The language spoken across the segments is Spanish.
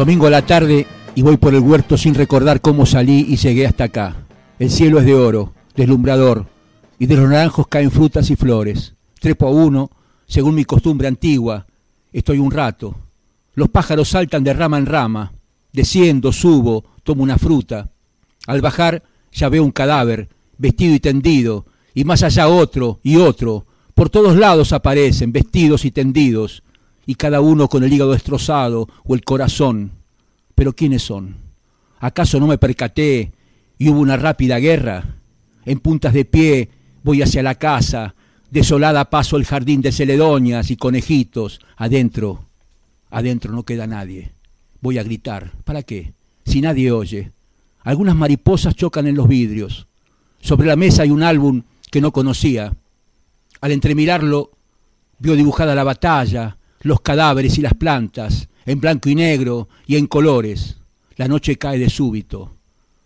Domingo a la tarde y voy por el huerto sin recordar cómo salí y llegué hasta acá. El cielo es de oro, deslumbrador, y de los naranjos caen frutas y flores. Trepo a uno, según mi costumbre antigua, estoy un rato. Los pájaros saltan de rama en rama, desciendo, subo, tomo una fruta. Al bajar ya veo un cadáver, vestido y tendido, y más allá otro y otro. Por todos lados aparecen, vestidos y tendidos, y cada uno con el hígado destrozado o el corazón. Pero ¿quiénes son? ¿Acaso no me percaté y hubo una rápida guerra? En puntas de pie voy hacia la casa, desolada paso el jardín de celedonias y conejitos, adentro, adentro no queda nadie. Voy a gritar, ¿para qué? Si nadie oye. Algunas mariposas chocan en los vidrios. Sobre la mesa hay un álbum que no conocía. Al entremirarlo, vio dibujada la batalla, los cadáveres y las plantas, en blanco y negro y en colores. La noche cae de súbito,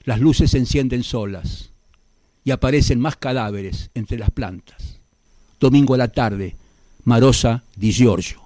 las luces se encienden solas y aparecen más cadáveres entre las plantas. Domingo a la tarde, Marosa di Giorgio.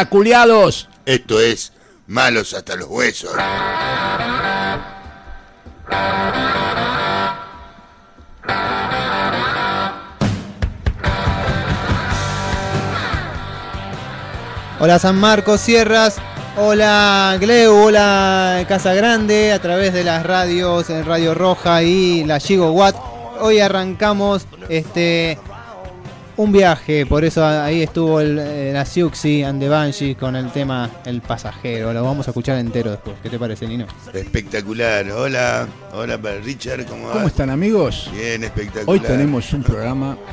Hola, culiados. Esto es Malos hasta los huesos. Hola San Marcos Sierras, hola Gleu, hola Casa Grande, a través de las radios, en Radio Roja y la Gigo Watt. Hoy arrancamos este un viaje, por eso ahí estuvo el, eh, la Siuxi and the Banshee con el tema El pasajero. Lo vamos a escuchar entero después. ¿Qué te parece, Nino? Espectacular. Hola, hola para Richard, ¿cómo va? ¿Cómo están, amigos? Bien, espectacular. Hoy tenemos un programa.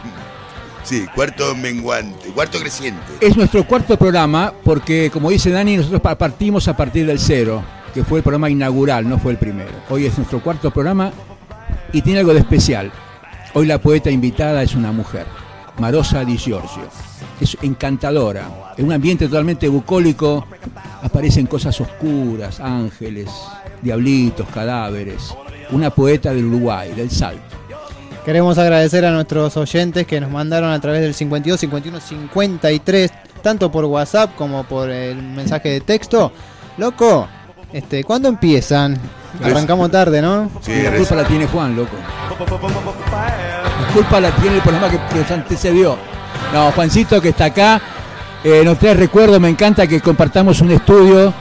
Sí, cuarto menguante, cuarto creciente. Es nuestro cuarto programa porque, como dice Dani, nosotros pa- partimos a partir del cero, que fue el programa inaugural, no fue el primero. Hoy es nuestro cuarto programa y tiene algo de especial. Hoy la poeta invitada es una mujer, Marosa Di Giorgio. Es encantadora. En un ambiente totalmente bucólico aparecen cosas oscuras, ángeles, diablitos, cadáveres. Una poeta del Uruguay, del Salto. Queremos agradecer a nuestros oyentes que nos mandaron a través del 52 51 53, tanto por WhatsApp como por el mensaje de texto. Loco, este, ¿cuándo empiezan? Arrancamos tarde, ¿no? Sí, la culpa la tiene Juan, loco. La culpa la tiene el programa que, que antecedió. No, Juancito que está acá, eh, nos trae recuerdo, me encanta que compartamos un estudio.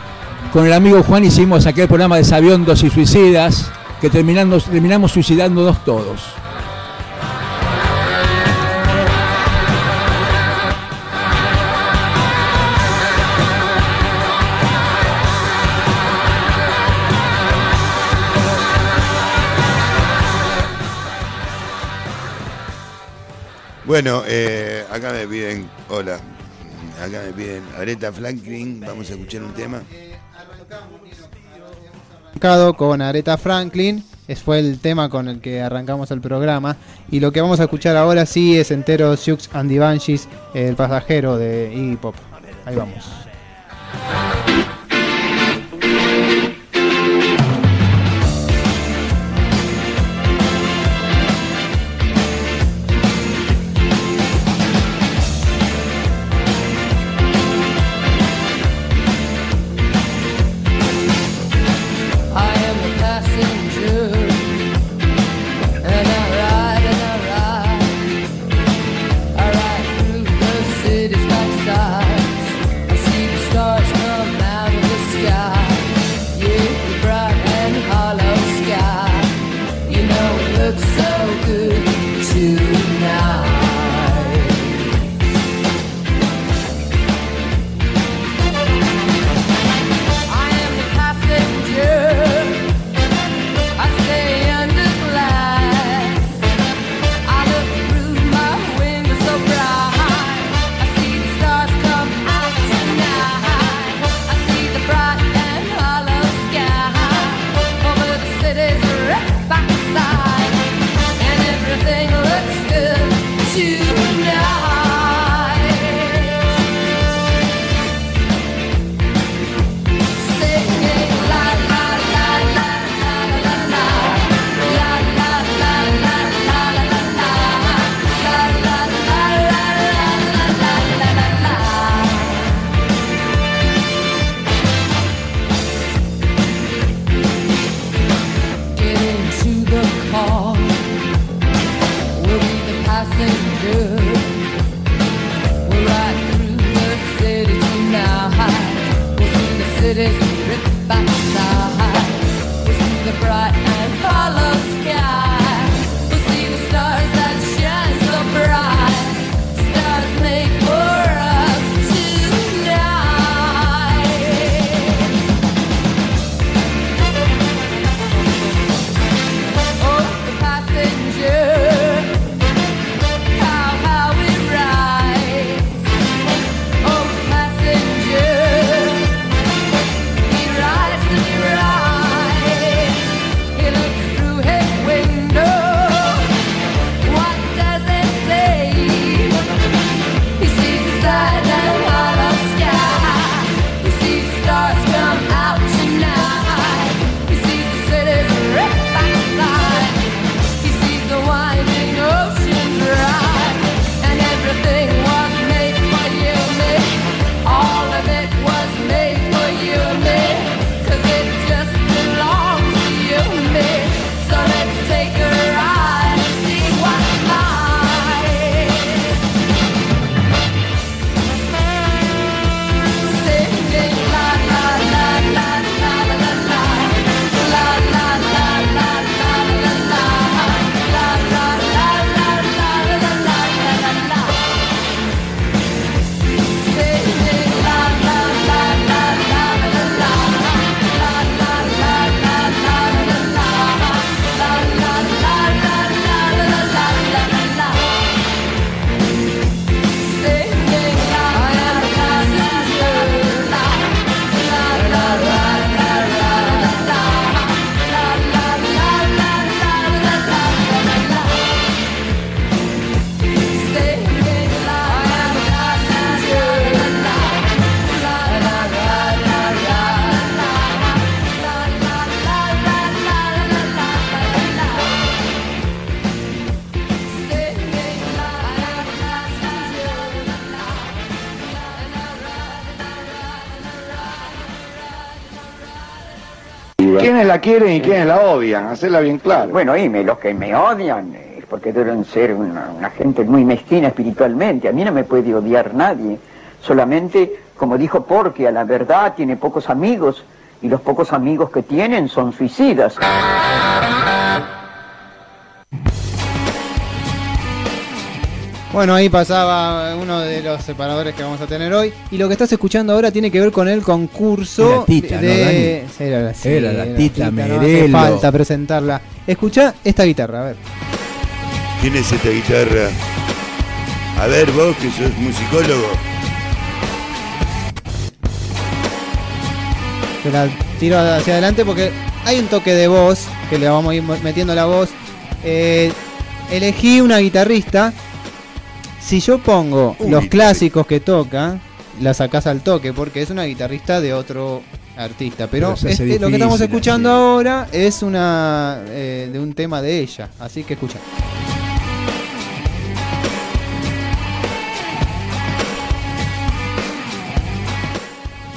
Con el amigo Juan hicimos aquel programa de Sabiondos y Suicidas, que terminamos, terminamos suicidándonos todos. Bueno, eh, acá me piden, hola, acá me piden Aretha Franklin, vamos a escuchar un tema. Arrancado con Aretha Franklin. Fue el tema con el que arrancamos el programa. Y lo que vamos a escuchar ahora sí es entero Sioux and the Banshees, el pasajero de Iggy Pop. Ahí vamos. Quieren y quiénes la odian? Hacerla bien claro. Bueno, oíme, los que me odian es porque deben ser una, una gente muy mezquina espiritualmente. A mí no me puede odiar nadie. Solamente, como dijo Porque, a la verdad tiene pocos amigos y los pocos amigos que tienen son suicidas. Bueno, ahí pasaba uno de los separadores que vamos a tener hoy. Y lo que estás escuchando ahora tiene que ver con el concurso Era Tita, de. ¿no, Dani? Sí, Era la, sí, Era la Tita no hace Merelo. falta presentarla. Escucha esta guitarra, a ver. ¿Quién es esta guitarra? A ver, vos que sos musicólogo. Te la tiro hacia adelante porque hay un toque de voz que le vamos a ir metiendo la voz. Eh, elegí una guitarrista. Si yo pongo los clásicos que toca, la sacás al toque porque es una guitarrista de otro artista. Pero, este, lo que estamos escuchando así. ahora es una eh, de un tema de ella. Así que escucha.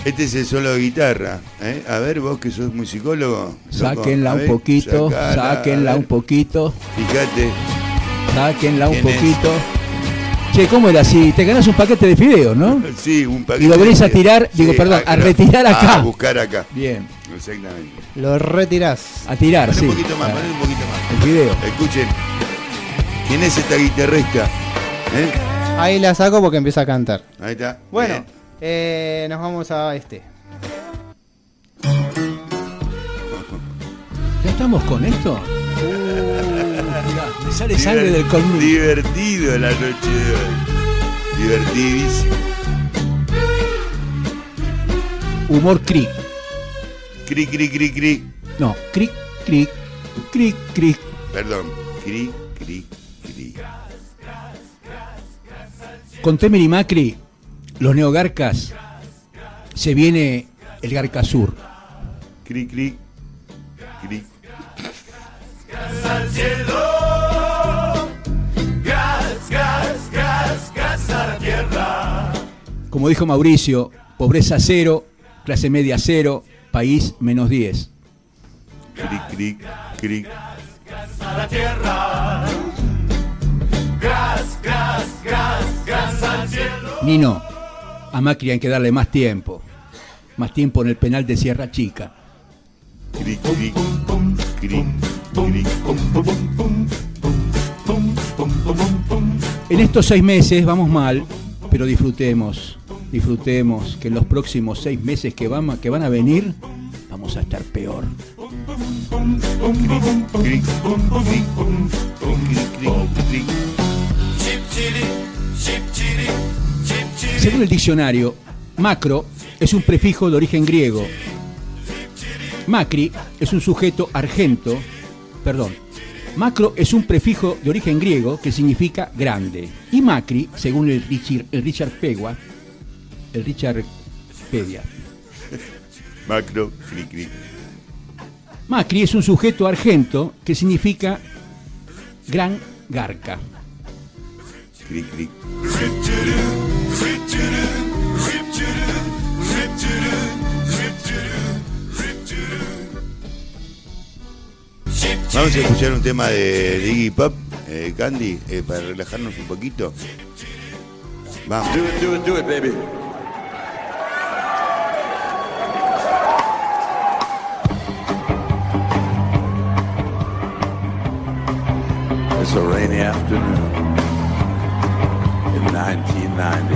Este es el solo de guitarra. ¿eh? A ver, vos que sos musicólogo. Sáquenla un poquito, sacala, sáquenla un poquito, Fíjate. sáquenla un ¿Quién es? Che, ¿cómo era así? Te ganás un paquete de fideos, ¿no? Sí, un paquete. Y lo venís a tirar, digo, perdón, a retirar acá. A buscar acá. Bien, Exactamente. Lo retirás. a tirar, Poné sí. un poquito más, Ah, poné un poquito más. El fideo. Escuchen. ¿Quién es esta guitarrista? ¿Eh? Ahí la saco porque empieza a cantar. Ahí está. Bueno, eh, nos vamos a este. ¿Ya estamos con esto? Uh, sale sangre del colmillo. Divertido la noche de hoy. Divertidísimo. Humor cric. Cri, cri, cri, cri. No, cric, cric, cric, cric. Perdón. Cri, cri, cri. Con Temer y Macri, los neogarcas, se viene el Garca Sur. Cri, cri, cri. Como dijo Mauricio, pobreza cero, clase media cero, país menos 10. Cri, cri, cri. Nino, a Macri hay que darle más tiempo. Más tiempo en el penal de Sierra Chica. En estos seis meses vamos mal, pero disfrutemos, disfrutemos que en los próximos seis meses que van, que van a venir, vamos a estar peor. Según el diccionario, macro es un prefijo de origen griego. Macri es un sujeto argento, perdón. Macro es un prefijo de origen griego que significa grande. Y Macri, según el Richard, el Richard Pegua, el Richard Pedia, Macro, cri, cri. Macri es un sujeto argento que significa gran garca. Cri, cri. Vamos a escuchar un tema de, de Iggy Pop, eh, Candy, eh, para relajarnos un poquito. Vamos. Do it, do it, do it, baby. Afternoon in 1990.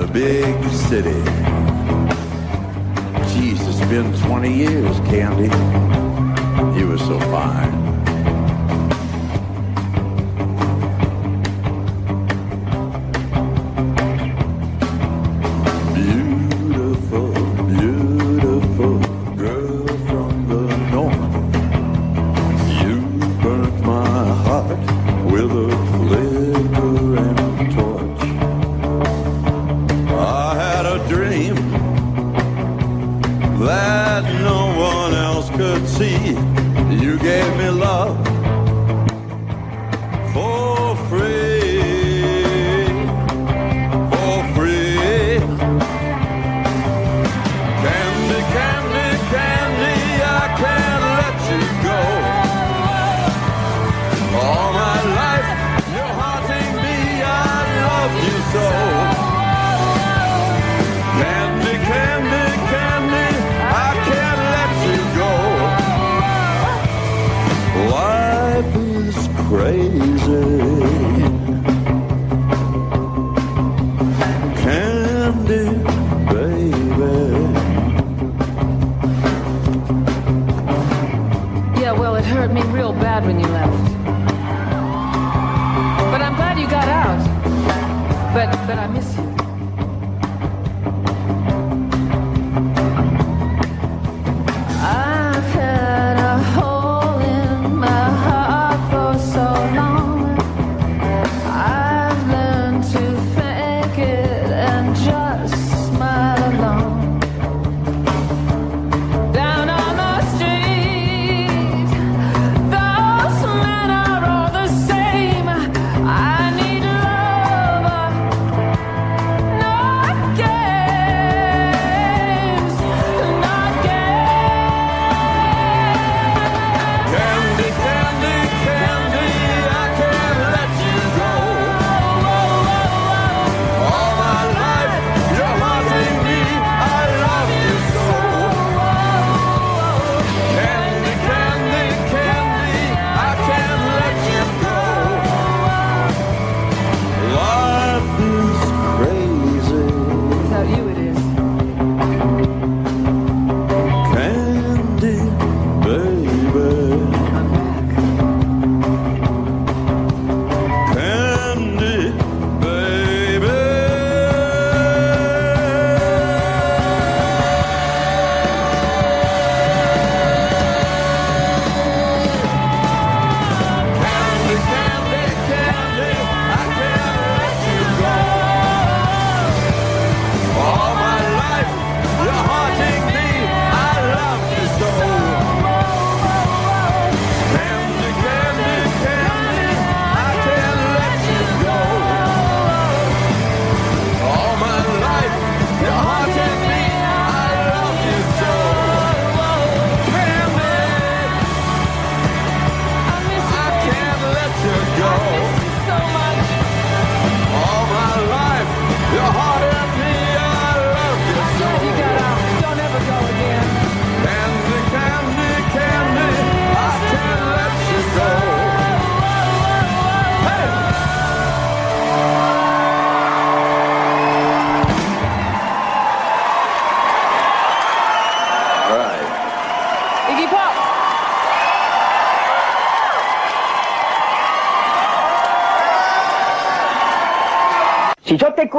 The big city. Jeez, it's been 20 years, Candy. You were so fine.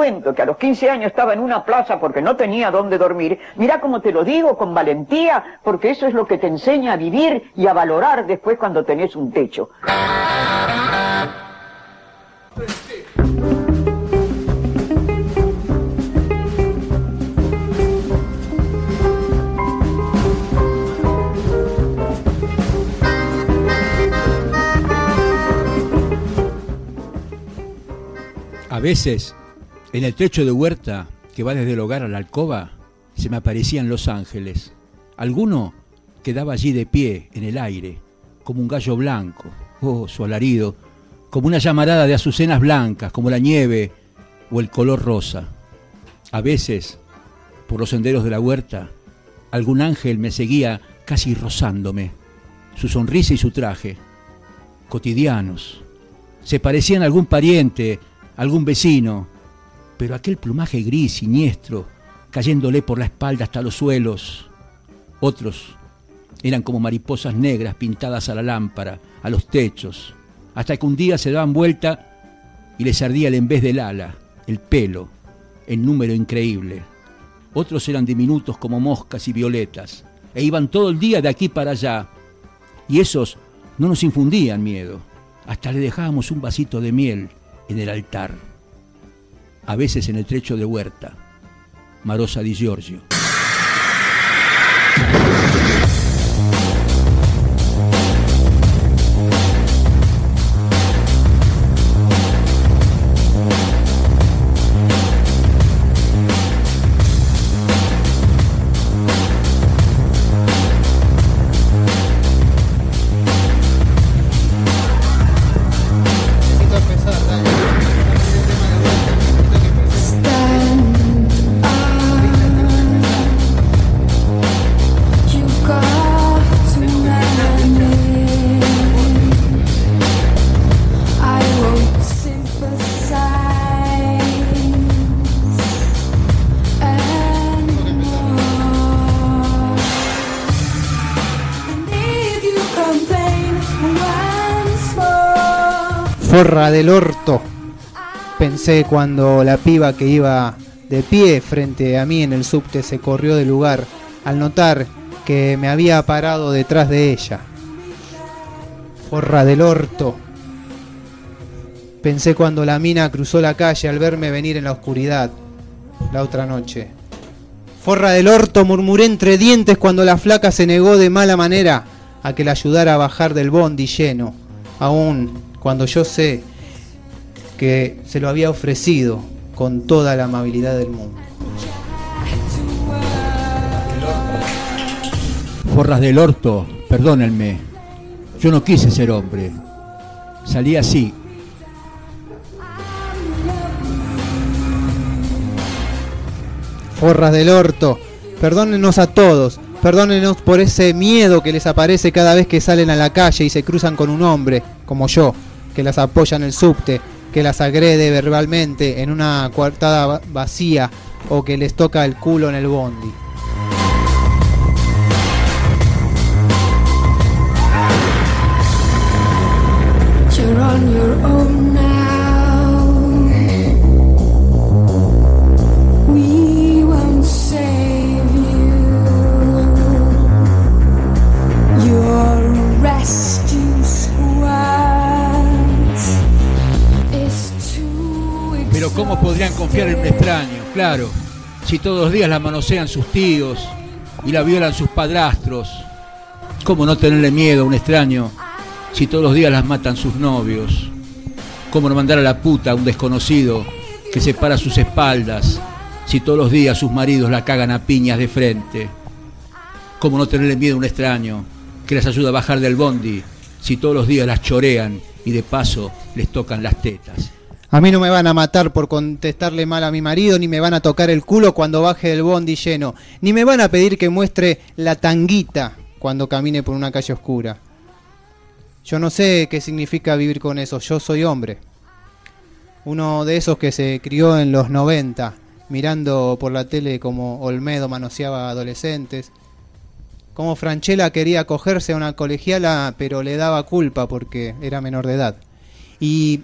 Que a los 15 años estaba en una plaza porque no tenía dónde dormir, mira cómo te lo digo con valentía, porque eso es lo que te enseña a vivir y a valorar después cuando tenés un techo. A veces, en el techo de huerta que va desde el hogar a la alcoba, se me aparecían los ángeles. Alguno quedaba allí de pie, en el aire, como un gallo blanco, oh, su alarido, como una llamarada de azucenas blancas, como la nieve o el color rosa. A veces, por los senderos de la huerta, algún ángel me seguía casi rozándome. Su sonrisa y su traje, cotidianos, se parecían a algún pariente, algún vecino, pero aquel plumaje gris, siniestro, cayéndole por la espalda hasta los suelos. Otros eran como mariposas negras pintadas a la lámpara, a los techos, hasta que un día se daban vuelta y les ardía el en vez del ala, el pelo, en número increíble. Otros eran diminutos como moscas y violetas, e iban todo el día de aquí para allá, y esos no nos infundían miedo, hasta le dejábamos un vasito de miel en el altar, a veces en el trecho de huerta, Marosa di Giorgio. Forra del orto. Pensé cuando la piba que iba de pie frente a mí en el subte se corrió del lugar al notar que me había parado detrás de ella. Forra del orto. Pensé cuando la mina cruzó la calle al verme venir en la oscuridad la otra noche. Forra del orto, murmuré entre dientes cuando la flaca se negó de mala manera a que la ayudara a bajar del bondi lleno, aun cuando yo sé que se lo había ofrecido con toda la amabilidad del mundo. Forras del orto, perdónenme. Yo no quise ser hombre. Salí así. Forras del orto, perdónenos a todos, perdónenos por ese miedo que les aparece cada vez que salen a la calle y se cruzan con un hombre, como yo, que las apoya en el subte, que las agrede verbalmente en una coartada va- vacía o que les toca el culo en el bondi. Pero ¿cómo podrían confiar en un extraño? Claro, si todos los días la manosean sus tíos y la violan sus padrastros. ¿Cómo no tenerle miedo a un extraño si todos los días las matan sus novios? ¿Cómo no mandar a la puta a un desconocido que se para a sus espaldas si todos los días sus maridos la cagan a piñas de frente? ¿Cómo no tenerle miedo a un extraño que les ayuda a bajar del bondi si todos los días las chorean y de paso les tocan las tetas? A mí no me van a matar por contestarle mal a mi marido, ni me van a tocar el culo cuando baje del bondi lleno, ni me van a pedir que muestre la tanguita cuando camine por una calle oscura. Yo no sé qué significa vivir con eso, yo soy hombre. Uno de esos que se crió en los 90, mirando por la tele como Olmedo manoseaba a adolescentes, como Franchella quería cogerse a una colegiala pero le daba culpa porque era menor de edad. Y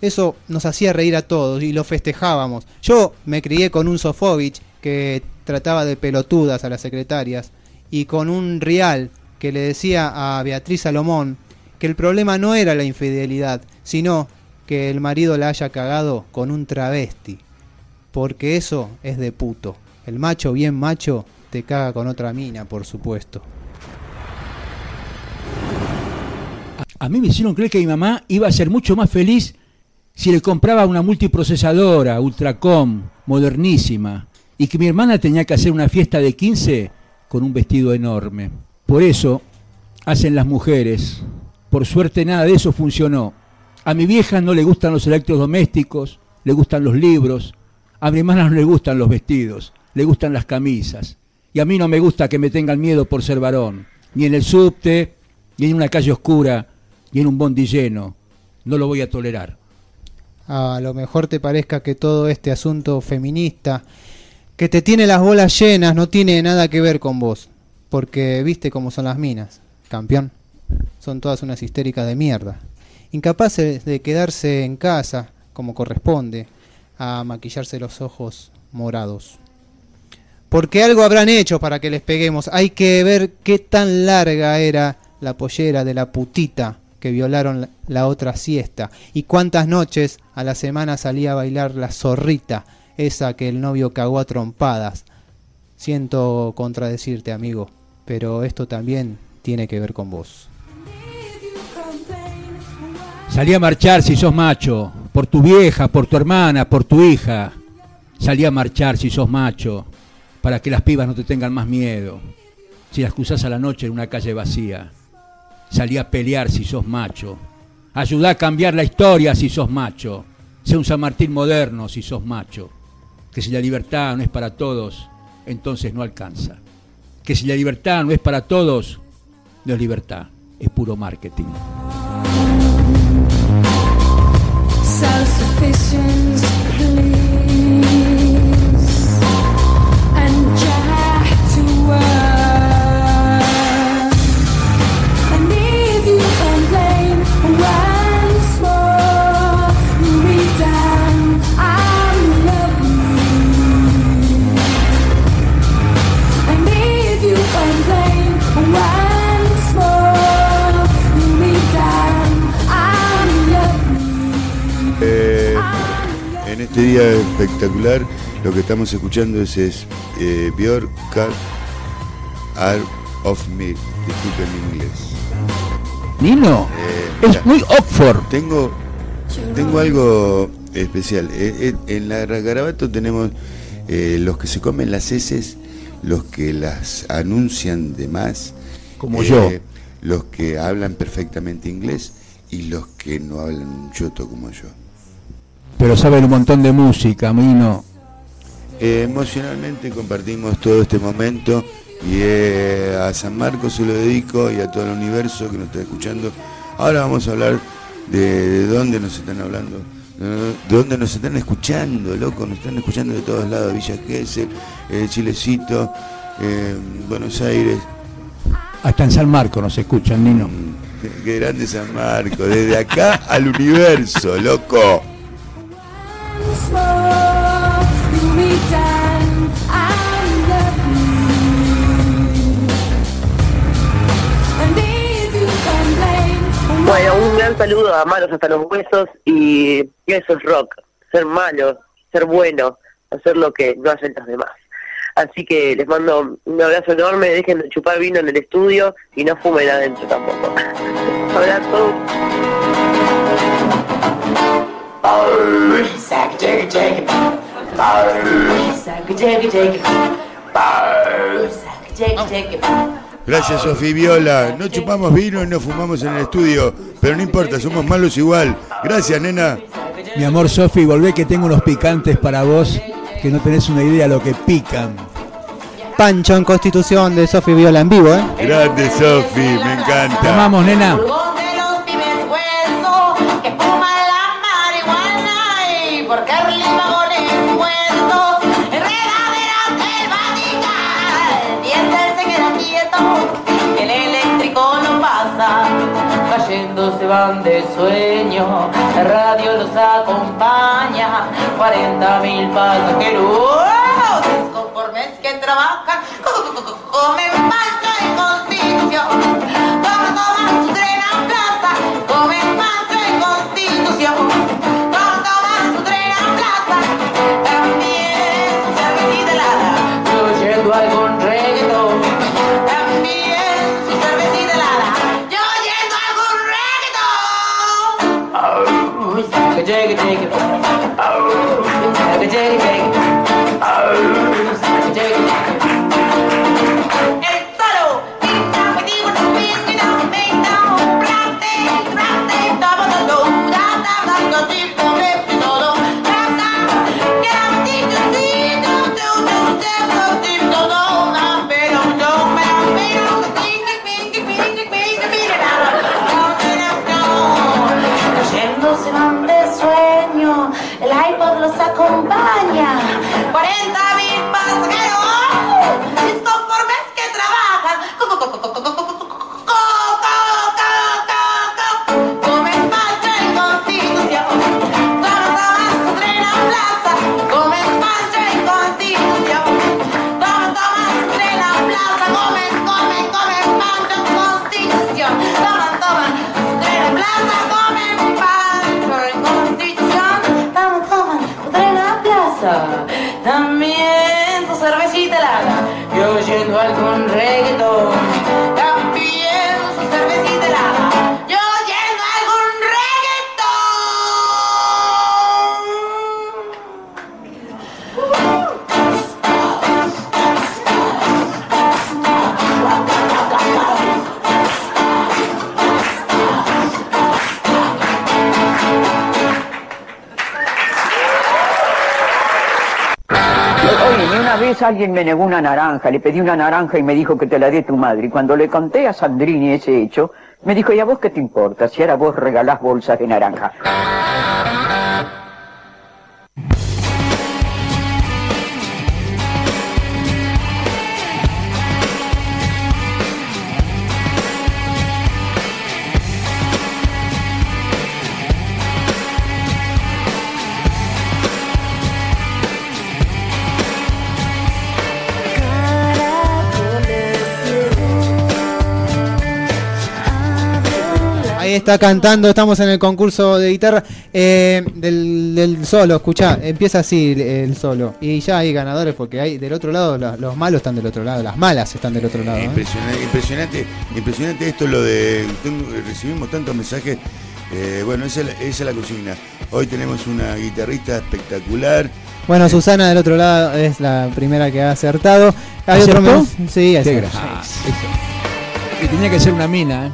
eso nos hacía reír a todos y lo festejábamos. Yo me crié con un Sofovich que trataba de pelotudas a las secretarias y con un Rial que le decía a Beatriz Salomón que el problema no era la infidelidad, sino que el marido la haya cagado con un travesti. Porque eso es de puto. El macho bien macho te caga con otra mina, por supuesto. A mí me hicieron creer que mi mamá iba a ser mucho más feliz si le compraba una multiprocesadora, Ultracom, modernísima, y que mi hermana tenía que hacer una fiesta de 15 con un vestido enorme. Por eso hacen las mujeres. Por suerte nada de eso funcionó. A mi vieja no le gustan los electrodomésticos, le gustan los libros. A mi hermana no le gustan los vestidos, le gustan las camisas. Y a mí no me gusta que me tengan miedo por ser varón, ni en el subte, ni en una calle oscura, ni en un bondi lleno. No lo voy a tolerar. A lo mejor te parezca que todo este asunto feminista, que te tiene las bolas llenas, no tiene nada que ver con vos. Porque viste cómo son las minas, campeón. Son todas unas histéricas de mierda. Incapaces de quedarse en casa, como corresponde, a maquillarse los ojos morados. Porque algo habrán hecho para que les peguemos. Hay que ver qué tan larga era la pollera de la putita que violaron la, otra siesta. Y cuántas noches a la semana salía a bailar la zorrita, esa que el novio cagó a trompadas. Siento contradecirte, amigo, pero esto también tiene que ver con vos. Salí a marchar si sos macho, por tu vieja, por tu hermana, por tu hija. Salí a marchar si sos macho, para que las pibas no te tengan más miedo. Si las cruzás a la noche en una calle vacía. Salí a pelear si sos macho. Ayudá a cambiar la historia si sos macho. Sé un San Martín moderno si sos macho. Que si la libertad no es para todos, entonces no alcanza. Que si la libertad no es para todos, no es libertad, es puro marketing. Este día espectacular. Lo que estamos escuchando es, es eh, Björk Car Art of Me. Disculpen mi inglés. Nino, Eh, es muy Oxford. tengo, tengo algo especial. Eh, eh, en la Garabato tenemos eh, los que se comen las heces, los que las anuncian de más, Como yo. los que hablan perfectamente inglés y los que no hablan un choto como yo. Pero saben un montón de música, Nino. Eh, emocionalmente compartimos todo este momento y eh, a San Marcos se lo dedico y a todo el universo que nos está escuchando. Ahora vamos a hablar de, de dónde nos están hablando, de dónde nos están escuchando, loco, nos están escuchando de todos lados, Villa Gesell, eh, Chilecito, eh, Buenos Aires, Hasta en San Marcos nos escuchan, Nino. Mm, qué grande San Marcos, desde acá al universo, loco. Bueno, un gran saludo a Malos hasta los huesos y eso es rock, ser malo, ser bueno, hacer lo que no hacen los demás. Así que les mando un abrazo enorme, dejen de chupar vino en el estudio y no fumen adentro tampoco. Abrazo. Gracias, Sofi Viola. No chupamos vino y no fumamos en el estudio, pero no importa, somos malos igual. Gracias, nena. Mi amor Sofi, volvé que tengo unos picantes para vos, que no tenés una idea lo que pican. Pancho en Constitución de Sofi Viola en vivo, ¿eh? Grande, Sofi, me Te encanta. amamos, nena. porque se van de sueño, la radio los acompaña, 40 mil pasajeros, desconformes que trabajan, comen alguien me negó una naranja, le pedí una naranja y me dijo que te la dé tu madre. Y cuando le conté a Sandrini ese hecho, me dijo, ¿y a vos qué te importa si ahora vos regalás bolsas de naranja? Está cantando, estamos en el concurso de guitarra eh, del, del solo, escuchá, empieza así el, solo. Y ya hay ganadores porque hay del otro lado, la- los malos están del otro lado, las malas están del otro lado. ¿eh? Impresionante, impresionante, impresionante esto lo de tengo- recibimos tantos mensajes. eh, bueno, esa es, la, esa es la consigna. Hoy tenemos una guitarrista espectacular. Bueno, Susana del otro lado es la primera que ha acertado. Hay otro mens- Sí. Eso. Y tenía que ser una mina, ¿eh?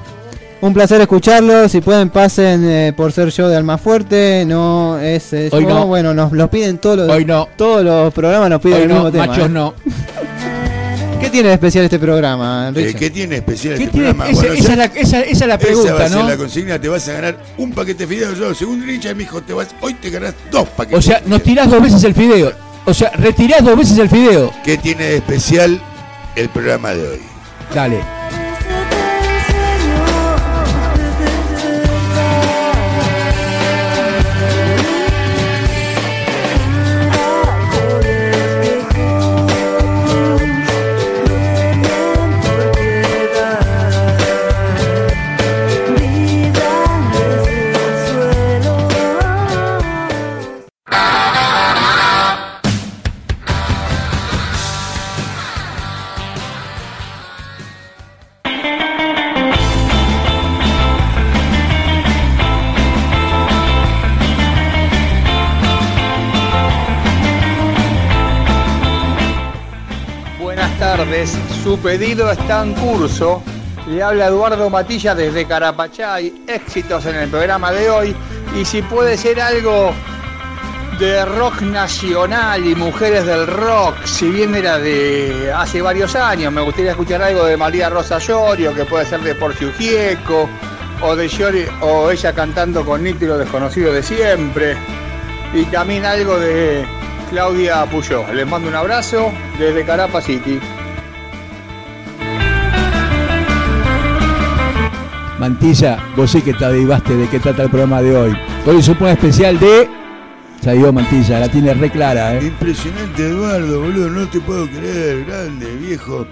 Un placer escucharlo. Si pueden, pasen eh, por ser yo de Almafuerte. No es. es- Hoy oh, no. Bueno, nos los piden todos los, Hoy no. todos los programas, nos piden Hoy el no, mismo tema. machos ¿eh? no. ¿Qué tiene de especial este programa, Eh, Richard? ¿Qué tiene especial ¿Qué este tiene? programa? Esa, Bueno, esa ya- es la, esa, esa es la esa va pregunta, a ser ¿no? la consigna, te vas a ganar un paquete de fideos. Yo, según Richard, mi hijo, te vas, hoy te ganás dos paquetes. O sea, de nos tirás dos veces el fideo. O sea, retirás dos veces el fideo. ¿Qué tiene de especial el programa de hoy? Dale. Su pedido está en curso. Le habla Eduardo Matilla desde Carapachay. Éxitos en el programa de hoy. Y si puede ser algo de rock nacional y mujeres del rock, si bien era de hace varios años, me gustaría escuchar algo de María Rosa Llorio, que puede ser de Porcio Gieco, o de Llori- o ella cantando con Nítilo Desconocido de siempre. Y también algo de Claudia Puyó. Les mando un abrazo desde Carapa City. Mantilla, vos sí que te avivaste de qué trata el programa de hoy. Hoy es un programa especial de. Ya digo, Mantilla, la tiene re clara, ¿eh? Impresionante, Eduardo, boludo, no te puedo creer, grande, viejo.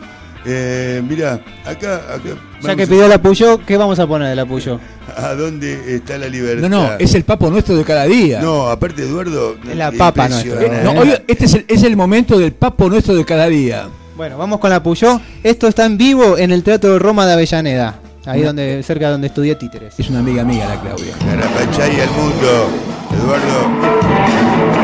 Eh, mirá, acá, acá. Ya que a- pidió el apoyo, ¿qué vamos a poner del apoyo? ¿A dónde está la libertad? No, no, es el papo nuestro de cada día. No, aparte, Eduardo. Es la papa impresionante. Eh, no, hoy este es el, es el momento del papo nuestro de cada día. Bueno, vamos con la Puyó. Esto está en vivo en el Teatro Roma de Avellaneda. Ahí Una- donde, cerca de donde estudié títeres. Es una amiga mía la Claudia. Carapachay al mundo. Eduardo.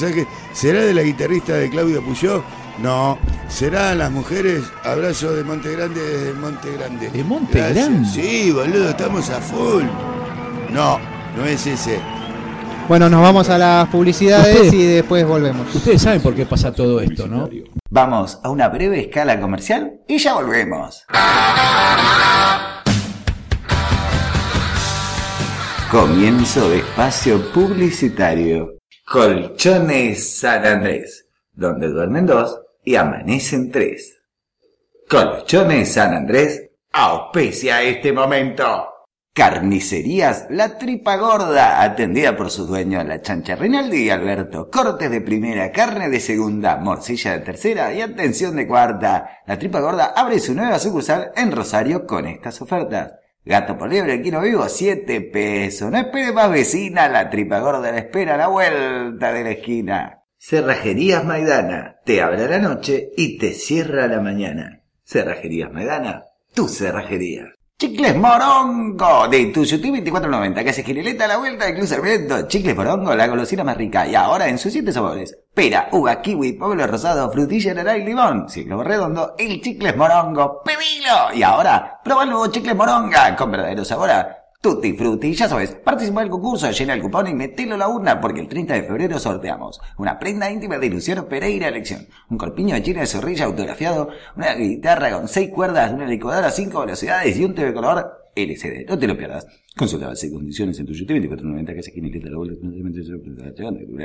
Mensaje, ¿será de la guitarrista de Claudia Puyó? No. ¿Serán las mujeres? Abrazo de Monte Grande desde Monte Grande. ¿De Monte Grande? Sí, boludo, estamos a full. No, no es ese. Bueno, nos vamos a las publicidades Ustedes- y después volvemos. Ustedes saben por qué pasa todo esto, ¿no? Vamos a una breve escala comercial y ya volvemos. Comienzo de espacio publicitario. Colchones San Andrés, donde duermen dos y amanecen tres. Colchones San Andrés auspicia este momento. Carnicerías La Tripa Gorda, atendida por sus dueños La Chancha Rinaldi y Alberto. Cortes de primera, carne de segunda, morcilla de tercera y atención de cuarta. La Tripa Gorda abre su nueva sucursal en Rosario con estas ofertas. Gato por liebre, kilo vivo, 7 pesos. No espere más vecina, La Tripa Gorda la espera a la vuelta de la esquina. Cerrajerías Maidana, te abre la noche y te cierra la mañana. Cerrajerías Maidana, tu cerrajería. Chicles Morongo de Tuyutí 2490, que hace girileta a la vuelta del Club. Chicles Morongo, la golosina más rica. Y ahora en sus siete sabores. Pera, uva, kiwi, pueblo rosado, frutilla, naranja y limón. Ciclo redondo, el Chicles Morongo. ¡Pedilo! Y ahora, prueba el nuevo Chicles Moronga con verdadero sabor a Tutti Frutti. Ya sabes, participa del concurso, llena el cupón y metelo a la urna porque el 30 de febrero sorteamos una prenda íntima de Luciano Pereira elección, un corpiño china de zorrilla autografiado, una guitarra con 6 cuerdas, una licuadora a 5 velocidades y un TV color LCD. No te lo pierdas. Consulta y condiciones en tu YouTube 2490 que se lista la vuelta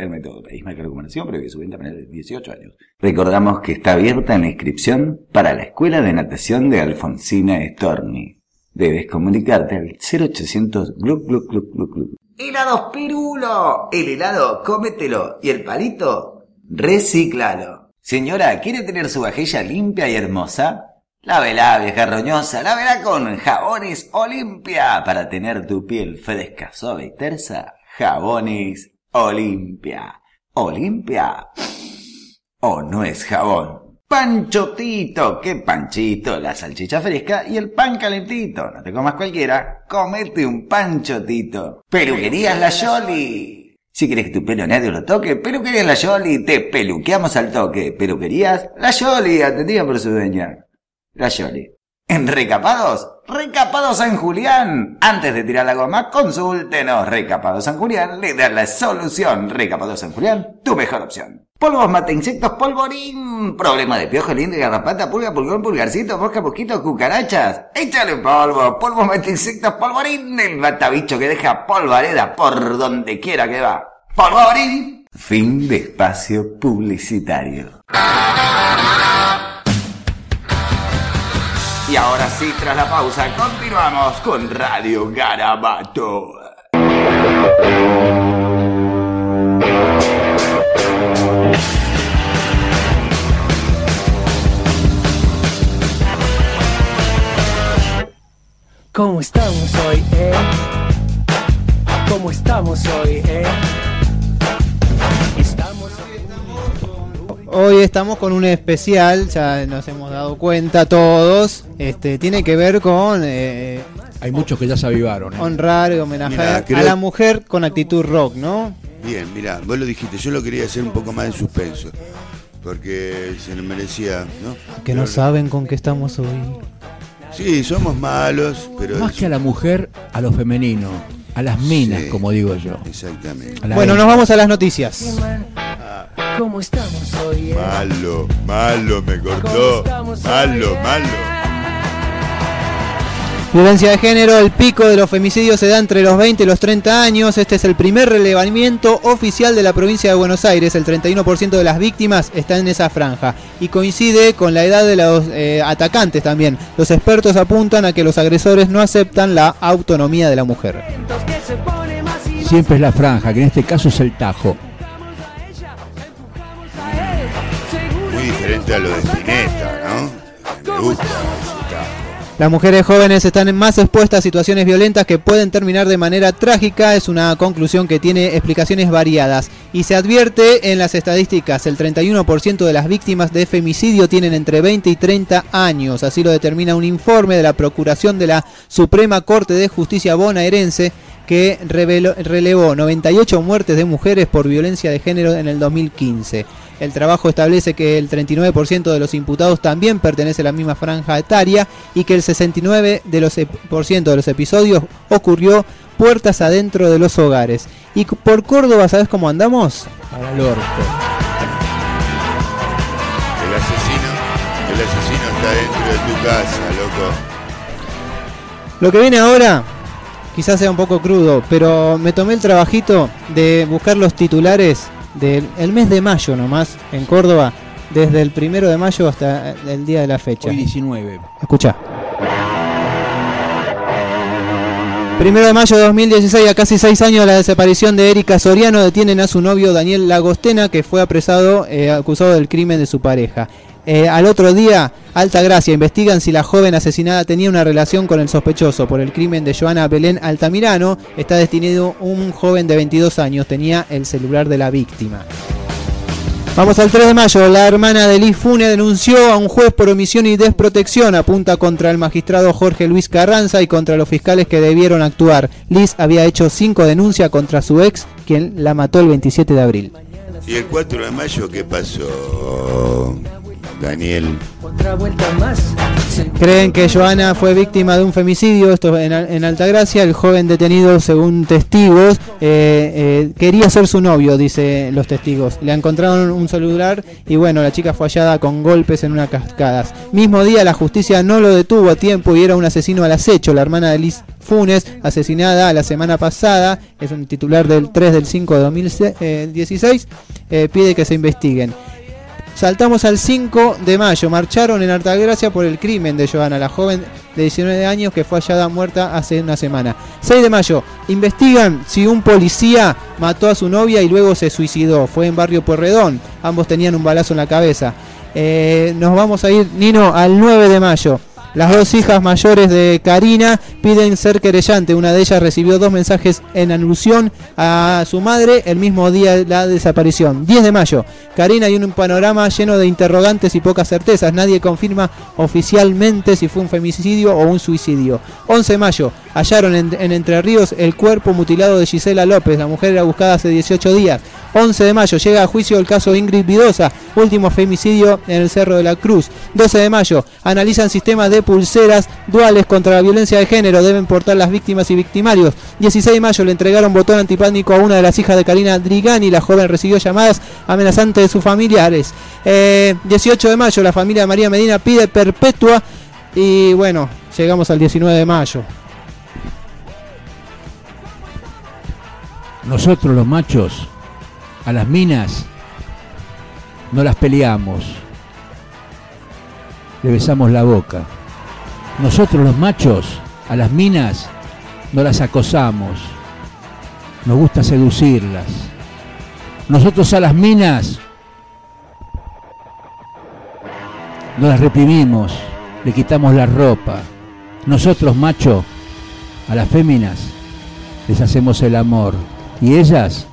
de método país marca recomendación previa su venta para de 18 años. Recordamos que está abierta la inscripción para la Escuela de Natación de Alfonsina Storni. Debes comunicarte al 0800 Glup Glup Glup Glup Glup. ¡Helados Pirulo! El helado, cómetelo. Y el palito, reciclalo. Señora, ¿quiere tener su vajilla limpia y hermosa? Lávela, vieja roñosa, lávela con jabones Olimpia para tener tu piel fresca, suave y tersa. Jabones Olimpia. Olimpia. ¿O no es jabón? Panchotito, qué panchito, la salchicha fresca y el pan calentito. No te comas cualquiera, comete un panchotito. Peluquerías La Yoli. Si quieres que tu pelo nadie lo toque, Peluquerías La Yoli, te peluqueamos al toque. Peluquerías La Yoli, atendida por su dueña. La Yoli. En Recapados, Recapados San Julián. Antes de tirar la goma, consúltenos. Recapados San Julián le da la solución. Recapados San Julián, tu mejor opción. Polvos mata insectos polvorín. Problema de piojo, lindo, garrapata, pulga, pulgón, pulgarcito, mosca, mosquito, cucarachas. Échale polvo. Polvos mata insectos polvorín. El matabicho que deja polvareda por donde quiera que va. Polvorín. Fin de espacio publicitario. Y ahora sí, tras la pausa, continuamos con Radio Garabato. ¿Cómo estamos hoy, eh? ¿Cómo estamos hoy, eh? Estamos Hoy estamos con un especial, ya nos hemos dado cuenta todos. Este tiene que ver con eh, Hay muchos que ya se avivaron. ¿eh? honrar y homenajear Mirá, creo- a la mujer con actitud rock, ¿no? Bien, mira, vos lo dijiste, yo lo quería hacer un poco más en suspenso. Porque se lo merecía, ¿no? Que no saben con qué estamos hoy. Sí, somos malos, pero. Más que a la mujer, a lo femenino, a las minas, Sí. como digo yo. Exactamente. Bueno, nos vamos a las noticias. ¿Cómo estamos hoy, eh? Malo, malo, me ¿Cómo cortó. Malo, eh? malo. Violencia de género, el pico de los femicidios se da entre los 20 y los 30 años. Este es el primer relevamiento oficial de la provincia de Buenos Aires. El 31% de las víctimas está en esa franja y coincide con la edad de los eh, atacantes también. Los expertos apuntan a que los agresores no aceptan la autonomía de la mujer. Siempre es la franja, que en este caso es el tajo. Muy diferente a lo de Spinetta, ¿no? Me gusta. Las mujeres jóvenes están más expuestas a situaciones violentas que pueden terminar de manera trágica. Es una conclusión que tiene explicaciones variadas. Y se advierte en las estadísticas, el 31% de las víctimas de femicidio tienen entre 20 y 30 años. Así lo determina un informe de la Procuración de la Suprema Corte de Justicia bonaerense que reveló- relevó 98 muertes de mujeres por violencia de género en el 2015. El trabajo establece que el 39% de los imputados también pertenece a la misma franja etaria y que el 69% de los, de los episodios ocurrió puertas adentro de los hogares. Y por Córdoba, ¿sabes cómo andamos? Para el orto. El asesino, el asesino está dentro de tu casa, loco. Lo que viene ahora quizás sea un poco crudo, pero me tomé el trabajito de buscar los titulares del el mes de mayo nomás en Córdoba, desde el primero de mayo hasta el día de la fecha. Hoy 19. Escucha. Primero de mayo de 2016, a casi seis años de la desaparición de Erika Soriano, detienen a su novio Daniel Lagostena, que fue apresado, eh, acusado del crimen de su pareja. Eh, al otro día, Alta Gracia, investigan si la joven asesinada tenía una relación con el sospechoso por el crimen de Joana Belén Altamirano. Está detenido un joven de 22 años, tenía el celular de la víctima. Vamos al 3 de mayo. La hermana de Liz Fune denunció a un juez por omisión y desprotección. Apunta contra el magistrado Jorge Luis Carranza y contra los fiscales que debieron actuar. Liz había hecho cinco denuncias contra su ex, quien la mató el 27 de abril. ¿Y el 4 de mayo qué pasó, Daniel? Otra vuelta más. Creen que Joana fue víctima de un femicidio, esto en, Al- en Altagracia. El joven detenido, según testigos, eh, eh, quería ser su novio, dice los testigos. Le encontraron un celular y bueno, la chica fue hallada con golpes en unas cascadas. Mismo día, la justicia no lo detuvo a tiempo y era un asesino al acecho. La hermana de Liz Funes, asesinada la semana pasada, es un titular del 3 del 5 de 2016, eh, pide que se investiguen. Saltamos al 5 de mayo. Marcharon en Altagracia por el crimen de Joana, la joven de 19 años que fue hallada muerta hace una semana. 6 de mayo. Investigan si un policía mató a su novia y luego se suicidó. Fue en Barrio Porredón. Ambos tenían un balazo en la cabeza. Eh, nos vamos a ir, Nino, al 9 de mayo. Las dos hijas mayores de Karina piden ser querellante. Una de ellas recibió dos mensajes en alusión a su madre el mismo día de la desaparición. 10 de mayo. Karina y un panorama lleno de interrogantes y pocas certezas. Nadie confirma oficialmente si fue un femicidio o un suicidio. 11 de mayo. Hallaron en, en Entre Ríos el cuerpo mutilado de Gisela López. La mujer era buscada hace 18 días. 11 de mayo llega a juicio el caso Ingrid Vidosa, último femicidio en el Cerro de la Cruz. 12 de mayo analizan sistemas de pulseras duales contra la violencia de género, deben portar las víctimas y victimarios. 16 de mayo le entregaron botón antipánico a una de las hijas de Karina Drigani, la joven recibió llamadas amenazantes de sus familiares. Eh, 18 de mayo la familia de María Medina pide perpetua y bueno, llegamos al 19 de mayo. Nosotros los machos, a las minas, no las peleamos. Le besamos la boca. Nosotros los machos, a las minas, no las acosamos. Nos gusta seducirlas. Nosotros a las minas no las reprimimos, le quitamos la ropa. Nosotros, macho, a las féminas les hacemos el amor y ellas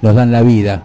nos dan la vida.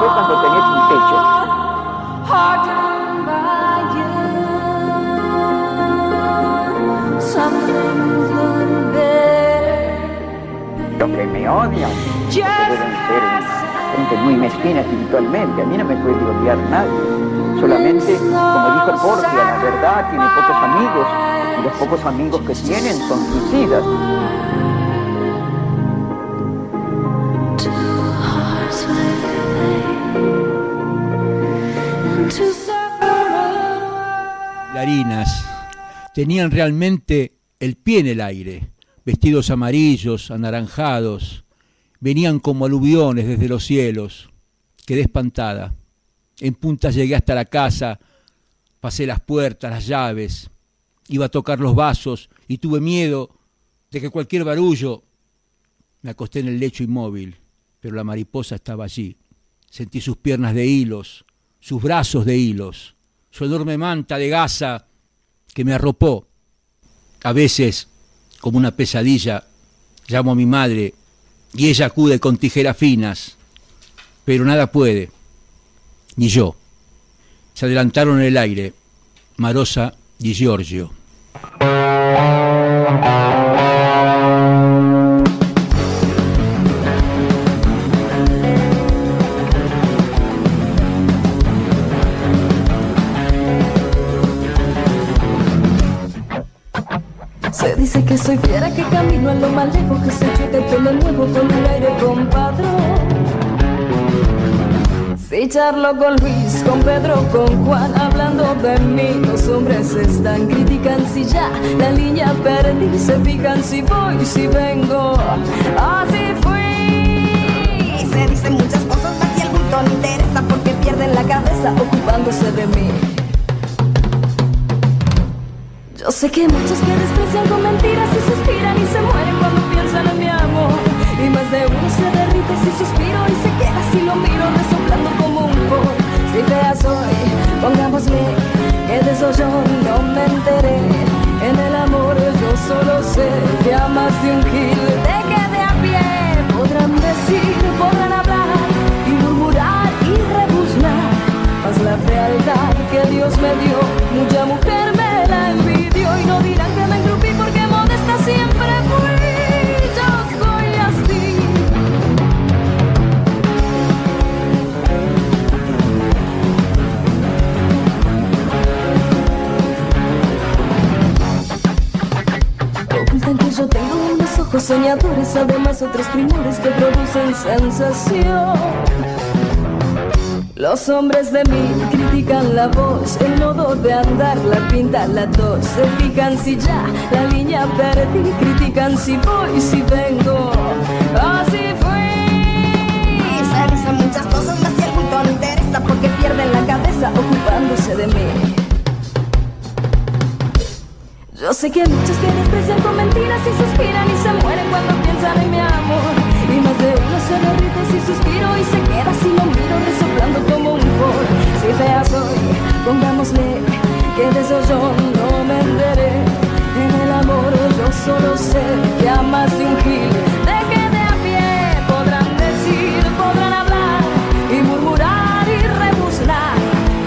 Después cuando tenés un techo. Los que me odian deben ser gente muy mezquina espiritualmente. A mí no me puede odiar nadie. Solamente, como dijo Portia, la verdad tiene pocos amigos y los pocos amigos que tienen son suicidas. Tenían realmente el pie en el aire, vestidos amarillos, anaranjados, venían como aluviones desde los cielos. Quedé espantada. En punta llegué hasta la casa, pasé las puertas, las llaves, iba a tocar los vasos y tuve miedo de que cualquier barullo me acosté en el lecho inmóvil, pero la mariposa estaba allí. Sentí sus piernas de hilos, sus brazos de hilos, su enorme manta de gasa que me arropó. A veces, como una pesadilla, llamo a mi madre y ella acude con tijeras finas, pero nada puede, ni yo. Se adelantaron en el aire, Marosa y Giorgio. Se dice que soy fiera, que camino a lo más lejos, que se chuta el pelo nuevo con un aire compadre. Si charlo con Luis, con Pedro, con Juan, hablando de mí, los hombres están, critican si ya la línea perdí, se fijan si voy, si vengo. Así fui. Se dicen muchas cosas, más si algún tono interesa porque Pierden la cabeza ocupándose de mí. Yo sé que muchos que desprecian con mentiras y suspiran y se mueren cuando piensan en mi amor. Y más de uno se derrite si suspiro y se queda si lo miro resoplando como un por. Si fea soy, pongámosle que de eso yo no me enteré. En el amor yo solo sé que a más de un gil te quede a pie. Podrán decir, podrán hablar y murmurar y rebuznar. Mas la fealdad que Dios me dio, mucha mujer me la envidió y no dirán que me engrupí porque modesta siempre fui. Yo soy así. Ocultan que yo tengo unos ojos soñadores, además otros primores que producen sensación. Los hombres de mí critican la voz, el modo de andar, la pinta, la tos. Se fijan si ya la línea perdí, critican si voy, si vengo. Así fui. Se muchas cosas, más si algún tono interesa porque Pierden la cabeza ocupándose de mí. Yo sé que muchos que desprecian con mentiras y suspiran y se mueren cuando piensan en mi amor. Y más de uno se derrite si suspiro y se queda si lo miro resoplando como un for. Si fea soy, pongámosle que de eso yo no me enteré. En el amor yo solo sé que a más de un gil te quede a pie. Podrán decir, podrán hablar y murmurar y rebuznar.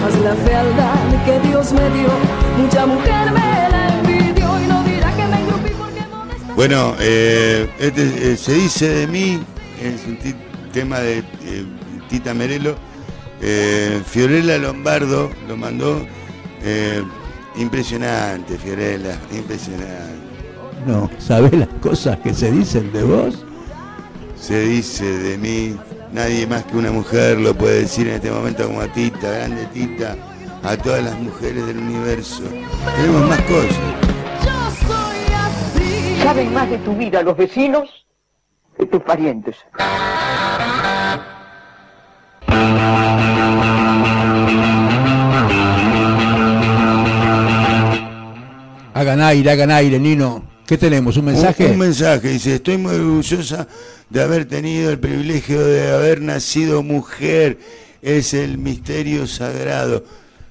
Mas la fealdad que Dios me dio, mucha mujer me Bueno, eh, este, eh, se dice de mí, es un tema de eh, Tita Merelo, Eh, Fiorella Lombardo lo mandó. impresionante, Fiorella, impresionante. No, ¿sabés las cosas que se dicen de vos? Se dice de mí, nadie más que una mujer lo puede decir en este momento como a Tita, grande Tita, a todas las mujeres del universo. Tenemos más cosas. Saben más de tu vida los vecinos que tus parientes. Hagan aire, hagan aire, Nino. ¿Qué tenemos? ¿Un mensaje? Un, un mensaje, dice, estoy muy orgullosa de haber tenido el privilegio de haber nacido mujer. Es el misterio sagrado.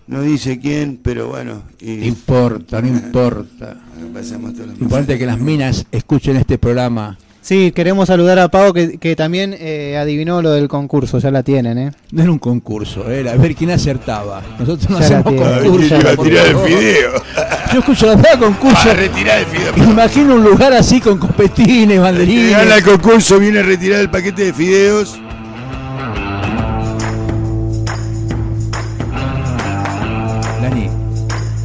No dice quién, pero bueno. y- No importa, no importa. Pasamos todos los Importante que las minas escuchen este programa. Sí, queremos saludar a Pau que, que también eh, adivinó lo del concurso, ya la tienen, ¿eh? No era un concurso, era a ver quién acertaba. Nosotros no Ya hacemos concurso. Iba a tirar el por favor. fideo. Yo escucho la palabra concurso. Para retirar el fideo. imagino un lugar así con copetines, banderines. gana el concurso, viene a retirar el paquete de fideos.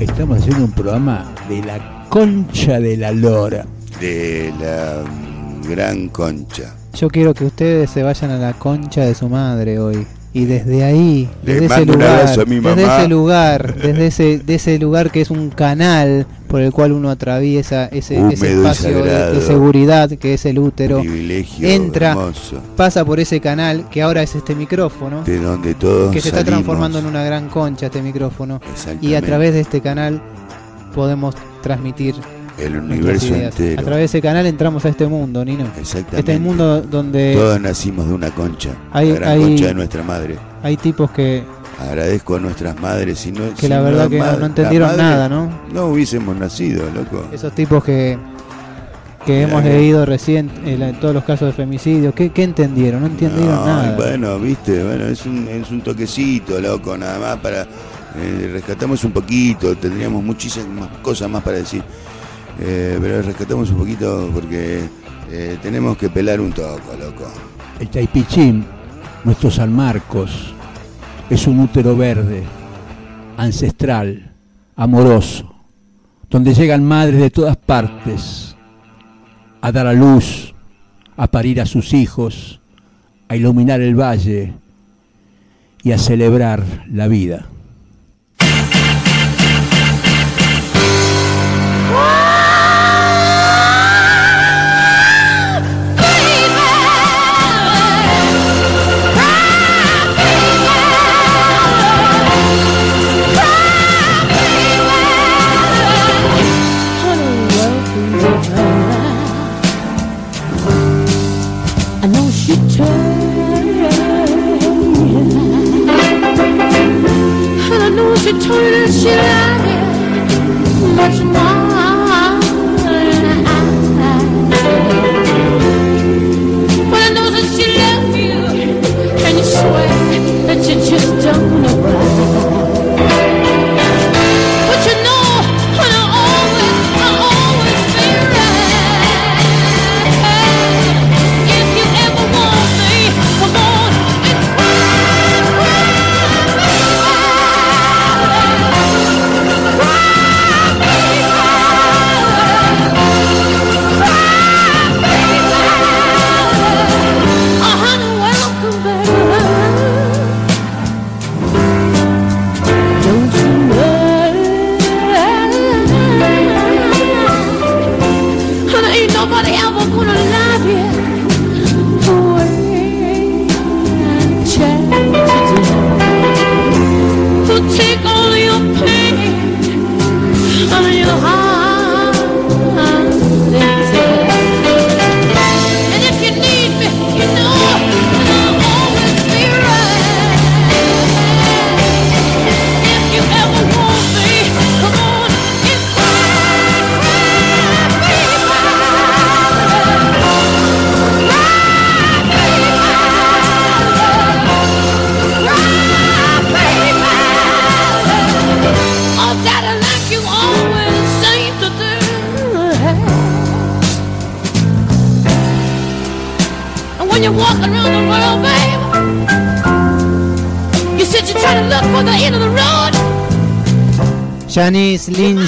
Estamos haciendo un programa de la concha de la lora. De la gran concha. Yo quiero que ustedes se vayan a la concha de su madre hoy. Y desde ahí, desde ese lugar, abrazo a mi desde ese lugar, desde ese, de ese lugar que es un canal por el cual uno atraviesa ese, espacio de, seguridad que es el útero, entra, hermoso. pasa por ese canal que ahora es este micrófono, De donde todos que se está transformando en una gran concha este micrófono. Y a través de este canal podemos transmitir El universo entero. A través de ese canal entramos a este mundo, Nino. Exactamente. Este mundo donde Todos nacimos de una concha. Hay- la gran hay- concha de nuestra madre. hay tipos que, Agradezco a nuestras madres. Si no, que si la verdad no, que no, entendieron nada, ¿no? No hubiésemos nacido, loco. Esos tipos que, que hemos leído recién en la- todos los casos de femicidio, ¿qué, qué entendieron? No entendieron No, nada. Bueno, viste, bueno, es un, es un toquecito, loco, nada más para. eh, rescatamos un poquito, tendríamos muchísimas cosas más para decir. Eh, pero rescatamos un poquito porque eh, tenemos que pelar un toco, loco. El Taipichín, nuestro San Marcos, es un útero verde, ancestral, amoroso, donde llegan madres de todas partes a dar a luz, a parir a sus hijos, a iluminar el valle y a celebrar la vida. That she loved you, and you swear that you just don't know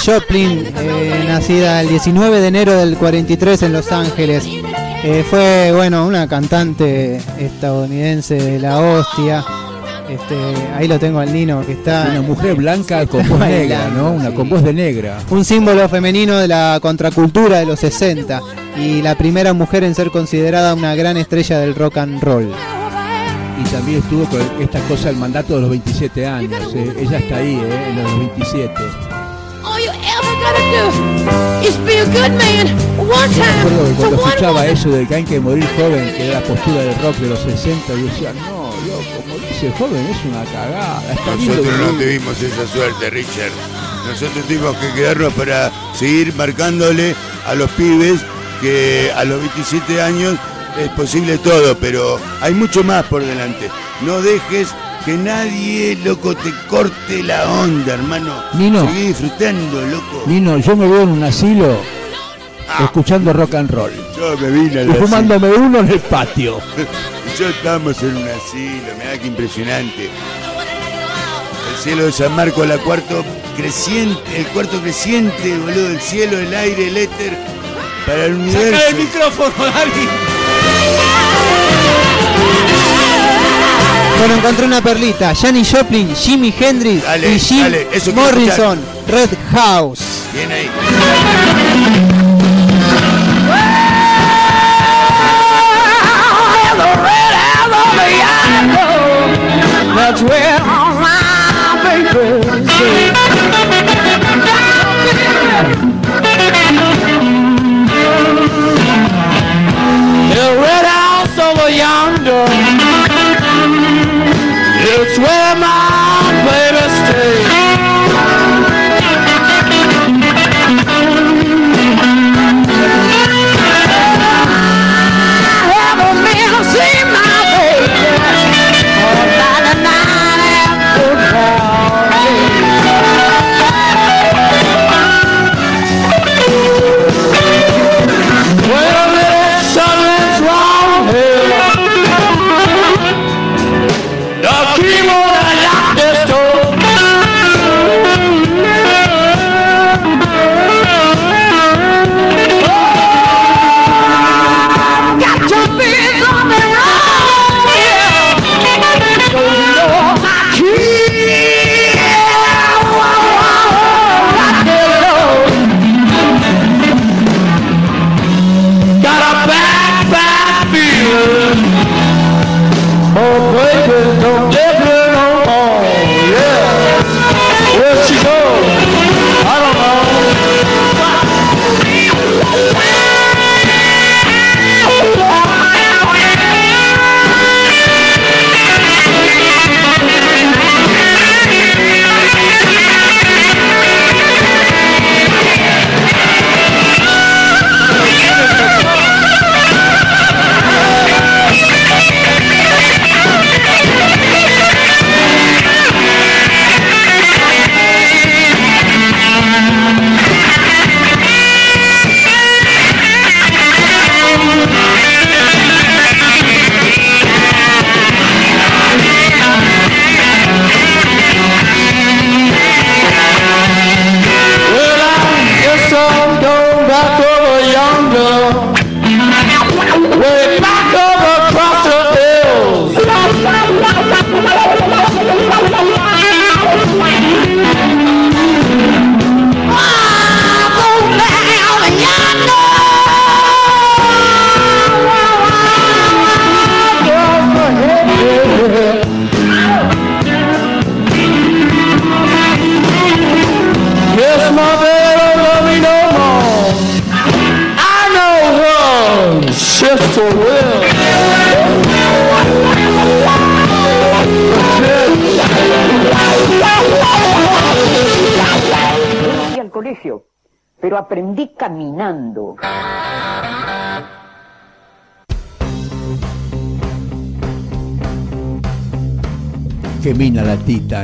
Joplin, eh, nacida el 19 de enero del 43 en Los Ángeles. Eh, fue, bueno, una cantante estadounidense de la hostia. Este, ahí lo tengo al Nino que está. Una mujer blanca con voz negra, ¿no? Una con voz de negra. Un símbolo femenino de la contracultura de los 60 y la primera mujer en ser considerada una gran estrella del rock and roll. Y también estuvo con esta cosa del mandato de los 27 años. eh. Ella está ahí, ¿eh? En los 27. Recuerdo que cuando one escuchaba eso de que hay que morir joven, que era la postura del rock de los 60, yo decía, no, loco, morirse joven es una cagada. Está lindo Nosotros que no morir". tuvimos esa suerte, Richard. Nosotros tuvimos que quedarnos para seguir marcándole a los pibes que a los 27 años es posible todo, pero hay mucho más por delante. No dejes que nadie, loco, te corte la onda, hermano. Nino. Seguí disfrutando, loco. Nino, yo me veo en un asilo escuchando rock and roll. Yo me vine al Y fumándome uno en el patio. Yo estamos en un asilo, mirá que impresionante. El cielo de San Marcos, la cuarto creciente, el cuarto creciente, boludo, el cielo, el aire, el éter, para el universo. el micrófono, Dani. Bueno, encontré una perlita. Janis Joplin, Jimi Hendrix Dale, y Jim dale, eso quiero Morrison, Red House. Bien ahí. That's where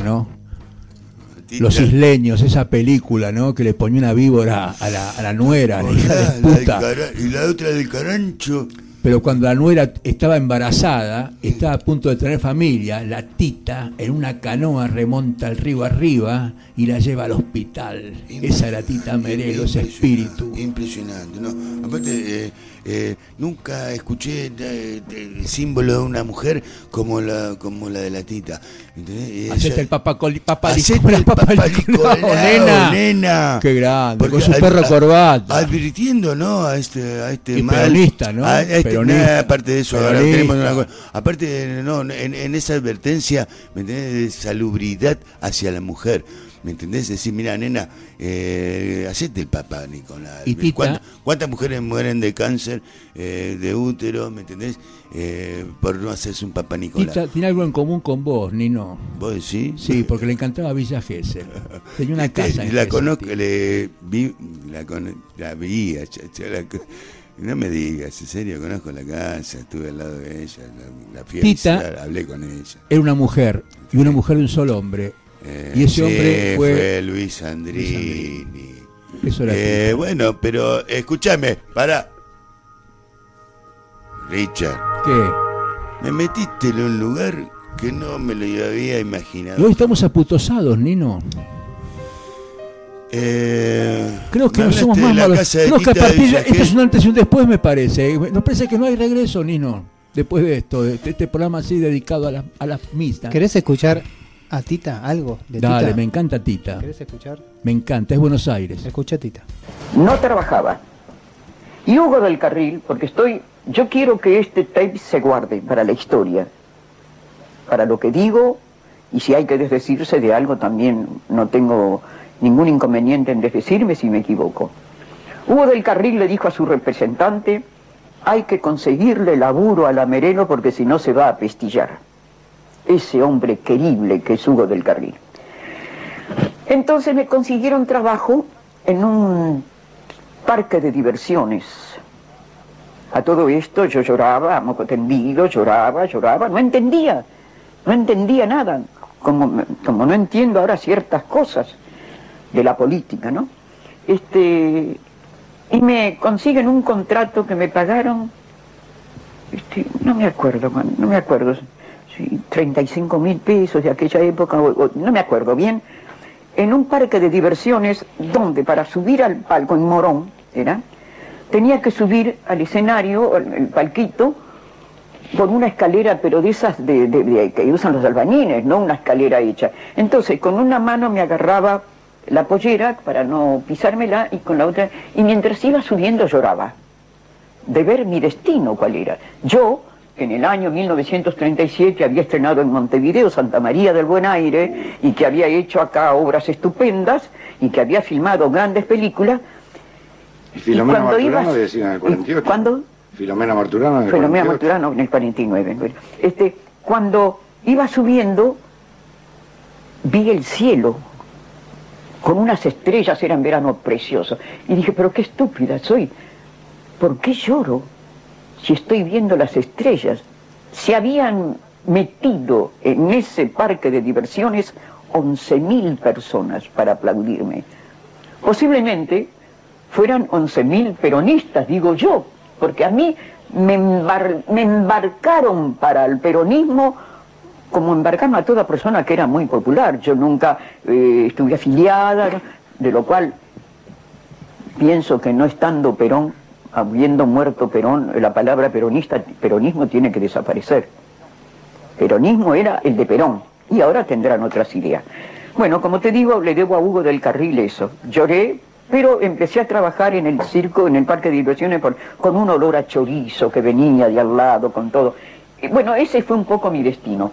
¿no? Los isleños, esa película, ¿no? Que le ponía una víbora a la, a la nuera, la hija de La del puta. cara- y la otra del carancho. Pero cuando la nuera estaba embarazada, estaba a punto de tener familia, la tita en una canoa remonta el río arriba y la lleva al hospital. Esa era tita Merelo, ese espíritu. Impresionante, ¿no? Aparte, eh, eh, nunca escuché el símbolo de una mujer como la, como la de la tita. ¿entendés? Y Hacete ella- el papá coli, papá Hacete Nicolás, el papá papá Nicolás, Nicolao, nena. nena. Qué grande, Porque con su perro ad- corbata. Advirtiendo, ¿no? A este, a este Y mal. peronista, ¿no? a este- Peronista. aparte de eso, ahora tenemos una cosa. Aparte, no, en, en esa advertencia, ¿me entendés? De salubridad hacia la mujer. ¿Me entendés? Decir, mira, nena, eh, hacete el papá, Nicolás. Y Tita- ¿Cuántas, cuántas mujeres mueren de cáncer, eh, de útero, ¿me entendés? Eh, por no hacerse un papá Nicolás. Tita tiene algo en común con vos, Nino. ¿Vos decís? Sí, porque le encantaba Villa Gesell. Tenía una Este, casa en la conozco, le vi, la, con- la vi, Chacha, la no me digas, en serio, conozco la casa, estuve al lado de ella, la, la fui a Tita- visitar, hablé con ella. Era una mujer, y una mujer de un solo hombre. Eh, y ese sí, hombre fue... Luis Andrini. Eso era Eh, bueno, pero escúchame, para. Richard, ¿Qué? me metiste en un lugar que no me lo había Y imaginado. hoy estamos aputosados, Nino. Eh, Creo que no somos más la malos. Creo que a partir de... Esto es un antes y un después, me parece. Nos parece que no hay regreso, Nino, después de esto, de este programa así dedicado a las a las mistas. ¿Querés escuchar a Tita algo de Dale, Tita? me encanta Tita. ¿Querés escuchar? Me encanta, es Buenos Aires. Escucha Tita. no trabajaba. Y Hugo del Carril, porque estoy, yo quiero que este tape se guarde para la historia, para lo que digo, y si hay que desdecirse de algo también no tengo ningún inconveniente en desdecirme si me equivoco. Hugo del Carril le dijo a su representante, hay que conseguirle laburo a la Merelo porque si no se va a pestillar. Ese hombre querible que es Hugo del Carril. Entonces me consiguieron trabajo en un parque de diversiones. A todo esto yo lloraba, a moco tendido, lloraba, lloraba, no entendía, no entendía nada, como, como no entiendo ahora ciertas cosas de la política, ¿no? Este, y me consiguen un contrato que me pagaron, este, no me acuerdo, no me acuerdo, sí, 35 mil pesos de aquella época, no me acuerdo bien, en un parque de diversiones donde para subir al palco en Morón, era, tenía que subir al escenario, el, el palquito, por una escalera, pero de esas de- que usan los albañiles, no una escalera hecha. Entonces, con una mano me agarraba la pollera para no pisármela y con la otra, y mientras iba subiendo lloraba, de ver mi destino cuál era. Yo, que en el año 1937 había estrenado en Montevideo Santa María del Buen Aire y que había hecho acá obras estupendas y que había filmado grandes películas, Y Filomena cuando Marturano ibas- en el 48. ¿Cuándo? Filomena Marturano en el Filomena 48. Marturano en el 49. bueno. Este, cuando iba subiendo, vi el cielo con unas estrellas, era en verano precioso. Y dije, pero qué estúpida soy. ¿Por qué lloro si estoy viendo las estrellas? Se habían metido en ese parque de diversiones 11.000 personas para aplaudirme. Posiblemente fueran 11.000 peronistas, digo yo, porque a mí me, embar- me embarcaron para el peronismo como embarcaron a toda persona que era muy popular. Yo nunca eh, estuve afiliada, de lo cual pienso que no estando Perón, habiendo muerto Perón, la palabra peronista, peronismo tiene que desaparecer. Peronismo era el de Perón y ahora tendrán otras ideas. Bueno, como te digo, le debo a Hugo del Carril eso. Lloré, pero empecé a trabajar en el circo, en el parque de diversiones, con un olor a chorizo que venía de al lado, con todo. Bueno, ese fue un poco mi destino.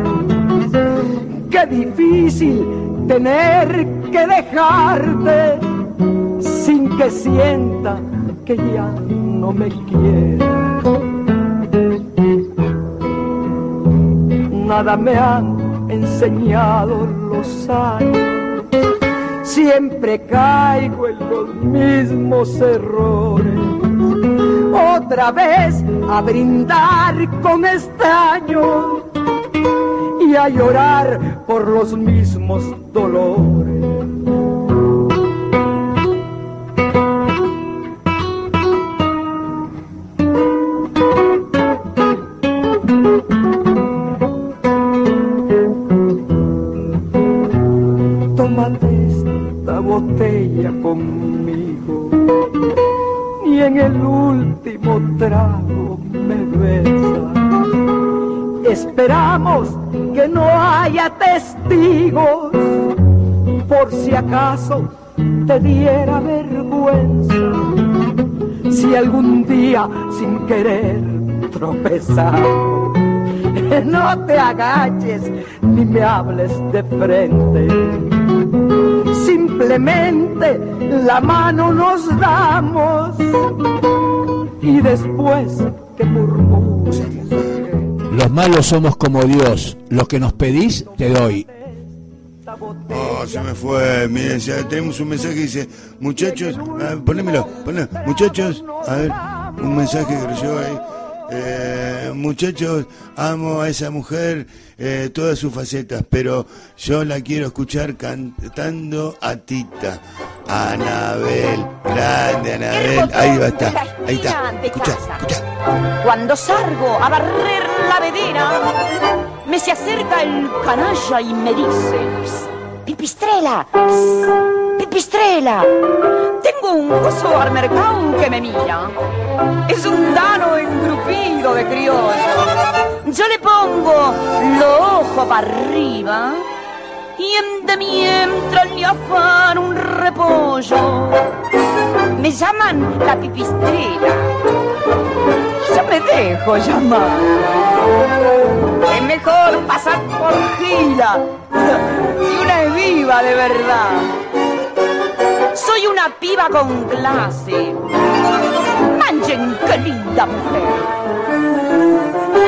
Qué difícil tener que dejarte sin que sienta que ya no me quieres. Nada me han enseñado los años, siempre caigo en los mismos errores. Otra vez a brindar con extraños a llorar por los mismos dolores. Tómate esta botella conmigo y en el último trago me besa. Esperamos que no haya testigos por si acaso te diera vergüenza. Si algún día sin querer tropezamos, no te agaches ni me hables de frente. Simplemente la mano nos damos y después que murmures. Los malos somos como Dios. Lo que nos pedís, te doy. Oh, se me fue. Miren, tenemos un mensaje que dice, muchachos, ah, ponémelo, poné, muchachos, a ver, un mensaje que recibo ahí. Eh, muchachos, amo a esa mujer, eh, todas sus facetas, pero yo la quiero escuchar cantando a Tita. Anabel, grande Anabel, ahí va a estar, ahí está, escucha, escucha. Cuando salgo a barrer la vedera, me se acerca el canalla y me dice: "Psst, Pipistrela, psst, pipistrela, tengo un coso al mercado que me mira. Es un dano engrupido de criollo. Yo le pongo los ojos para arriba y en de mientras le afan un repollo. Me llaman la pipistrela. Yo me dejo llamar. Es mejor pasar por gila si una es viva de verdad. Una piba con clase. Manchen qué mujer.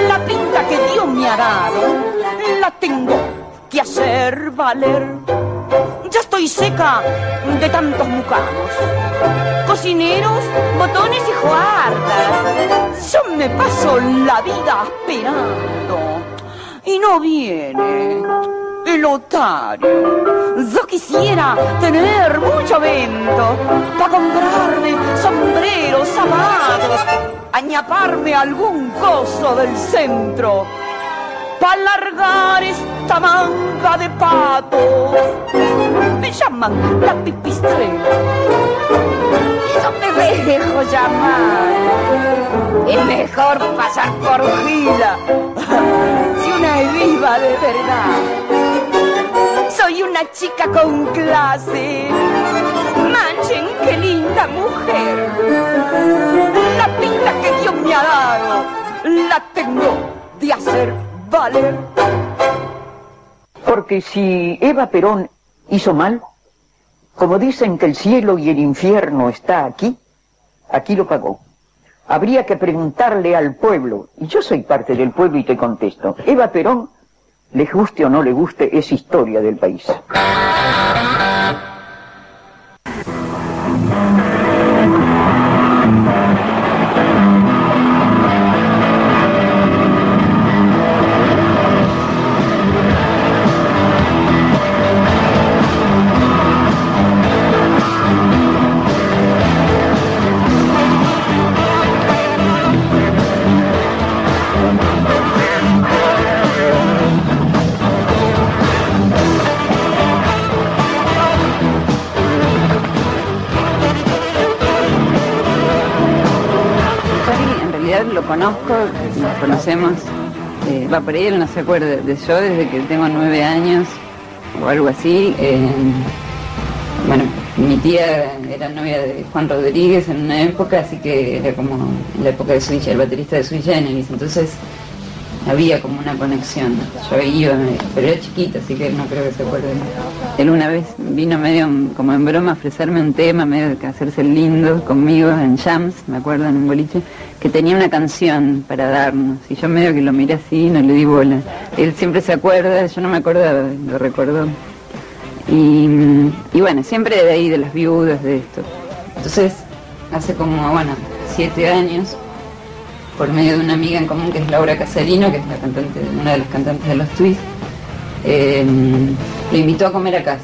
La pinta que Dios me ha dado la tengo que hacer valer. Ya estoy seca de tantos mucanos. Cocineros, botones y juardas. Yo me paso la vida esperando y no viene el otario. Yo quisiera tener mucho vento para comprarme sombreros, zapatos, añaparme algún coso del centro para largar esta manga de patos. Me llaman la pipistrela. Y yo me dejo llamar. Es mejor pasar por gila viva de verdad. Soy una chica con clase. Manchen, qué linda mujer. La pinta que Dios me ha dado, la tengo de hacer valer. Porque si Eva Perón hizo mal, como dicen que el cielo y el infierno está aquí, aquí lo pagó. Habría que preguntarle al pueblo, y yo soy parte del pueblo y te contesto, Eva Perón, le guste o no le guste, es historia del país. Eh, va por ahí, él no se acuerda de yo desde que tengo nueve años o algo así. eh, bueno, Mi tía era novia de Juan Rodríguez en una época, así que era como la época de Sui, el baterista de Sui Generis, entonces había como una conexión. Yo iba, pero era chiquita, así que no creo que se acuerde. Él una vez vino medio como en broma a ofrecerme un tema, medio que hacerse lindo conmigo en Jams, me acuerdo, en un boliche, que tenía una canción para darnos. Y yo medio que lo miré así, no le di bola. Él siempre se acuerda, yo no me acordaba, lo recordó. Y, y bueno, siempre de ahí, de las viudas, de esto. Entonces, hace como, bueno, siete años, por medio de una amiga en común que es Laura Casalino, que es la cantante, una de las cantantes de los Twists, eh, lo invitó a comer a casa.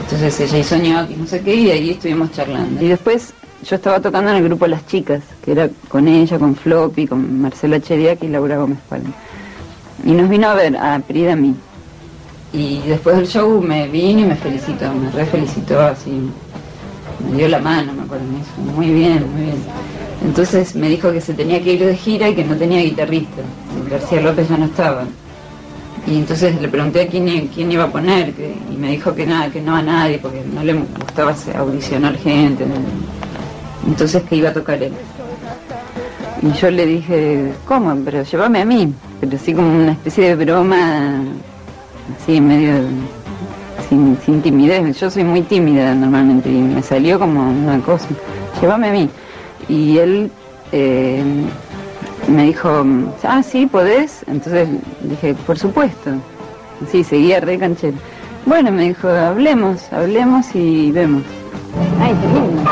Entonces ella hizo ñoquis, no sé qué, y ahí estuvimos charlando. Y después yo estaba tocando en el grupo Las Chicas, que era con ella, con Floppy, con Marcela Chediak y Laura Gómez Palma. Y nos vino a ver, a Pri y a mí. Y después del show me vino y me felicitó, me re felicitó así, me dio la mano, me acuerdo, me dijo, muy bien, muy bien. Entonces me dijo que se tenía que ir de gira y que no tenía guitarrista. García López ya no estaba. Y entonces le pregunté a quién, quién iba a poner y me dijo que nada, que no a nadie, porque no le gustaba audicionar gente. Entonces que iba a tocar él. Y yo le dije, ¿cómo? Pero llévame a mí. Pero así como una especie de broma, así medio sin, sin timidez. Yo soy muy tímida normalmente y me salió como una cosa. Llévame a mí. Y él eh, me dijo, ah, sí, podés. Entonces dije, por supuesto. Sí, seguía re canchero. Bueno, me dijo, hablemos, hablemos y vemos. Ay, qué lindo.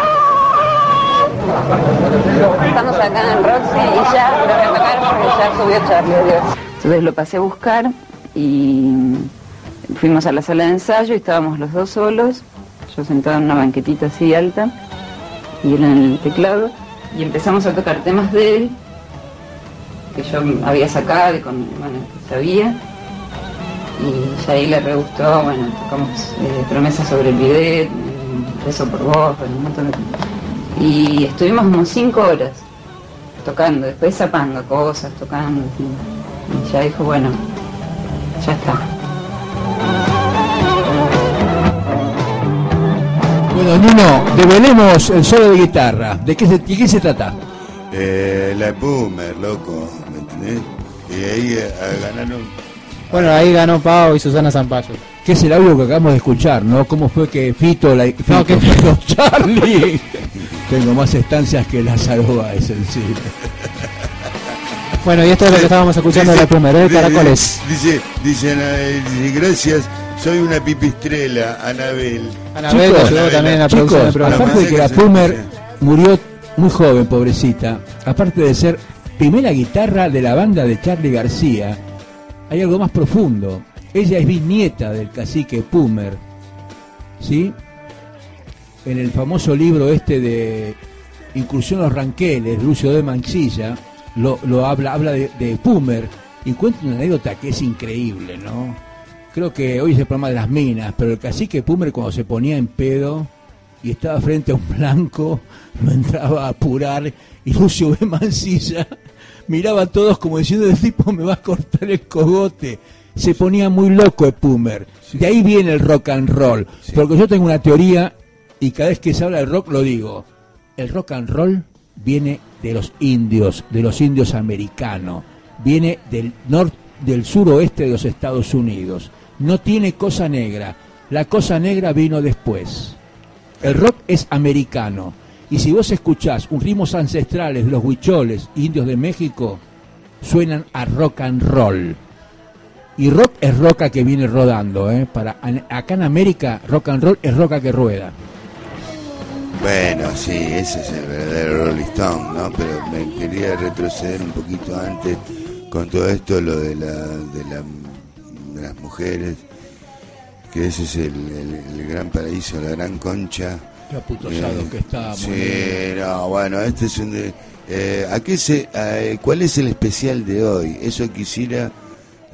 Estamos acá en Roxy y ya lo voy a porque ya subió Charlie, adiós. Entonces lo pasé a buscar y fuimos a la sala de ensayo y estábamos los dos solos, yo sentada en una banquetita así alta y él en el teclado y empezamos a tocar temas de él que yo había sacado y con, bueno, que sabía y ya ahí le re gustó, bueno, tocamos eh, promesas sobre el bidet, beso por vos, un montón de. Y estuvimos como cinco horas tocando, después zapando cosas, tocando, y ya dijo, bueno, ya está. Bueno, Nino, develemos el solo de guitarra. ¿De qué se, de qué se trata? Eh, la Boomer, loco, ¿me entendés? Y ahí eh, ganaron. Bueno, ahí ganó Pau y Susana Zampayo. Que es el audio que acabamos de escuchar, ¿no? ¿Cómo fue que Fito, la, Fito, No, que- perdón, Charlie? Tengo más estancias que la Saroba, es sensible. Bueno, y esto es lo que estábamos escuchando de la primera de Caracoles. Dice, dice, dice, gracias, soy una pipistrela, Anabel. Anabel Chicos, ayudó también en la producción del Chicos, programa. aparte de que la Pumer murió muy joven, pobrecita, aparte de ser primera guitarra de la banda de Charlie García, hay algo más profundo. Ella es bisnieta del cacique Pumer, ¿sí? En el famoso libro este de Incursión a los Ranqueles, Lucio de Manchilla, lo, lo habla, habla de, de Pumer y cuenta una anécdota que es increíble, ¿no? Creo que hoy es el programa de las minas, pero el cacique Pumer cuando se ponía en pedo y estaba frente a un blanco, lo entraba a apurar y Lucio B. Mancilla miraba a todos como diciendo, el tipo me va a cortar el cogote. Se ponía muy loco el Pumer. De ahí viene el rock and roll. Porque yo tengo una teoría y cada vez que se habla del rock lo digo. El rock and roll viene de los indios, de los indios americanos. Viene del norte, del suroeste de los Estados Unidos. No tiene cosa negra. La cosa negra vino después. El rock es americano. Y si vos escuchás ritmos ancestrales de los huicholes, indios de México, suenan a rock and roll. Y rock es roca que viene rodando, ¿eh? Para, acá en América, rock and roll es roca que rueda. Bueno, sí, ese es el verdadero Rolling ¿no? Pero me quería retroceder un poquito antes con todo esto, lo de, la, de, la, las mujeres, que ese es el, el- el gran paraíso, la gran concha. Qué aputosado que estamos, Sí, ¿no? no, bueno, este es un... de- eh, ¿a qué se, eh, ¿Cuál es el especial de hoy? Eso quisiera...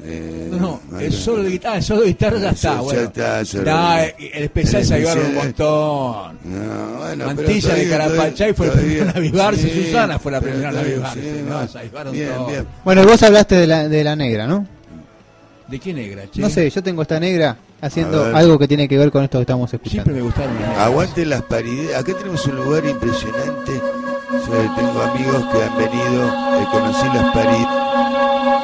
eh, No, no, el solo de guitarra, el solo de guitarra ya Ah, está, ya bueno. está, solo- Está, el especial se ayudaron un montón. No, bueno, pero Mantilla de todavía- Carapachay fue el todavía- primero en avivarse, sí, Susana fue la primera en avivarse. sí, no, se avivaron Bien, bien. Bueno, vos hablaste de la, de la negra, ¿no? ¿De qué negra? Che? No sé, yo tengo esta negra haciendo algo que tiene que ver con esto que estamos escuchando. Siempre me gustaron las negras. Aguante las paridades. Acá tenemos un lugar impresionante. Yo tengo amigos que han venido, conocí las paridades.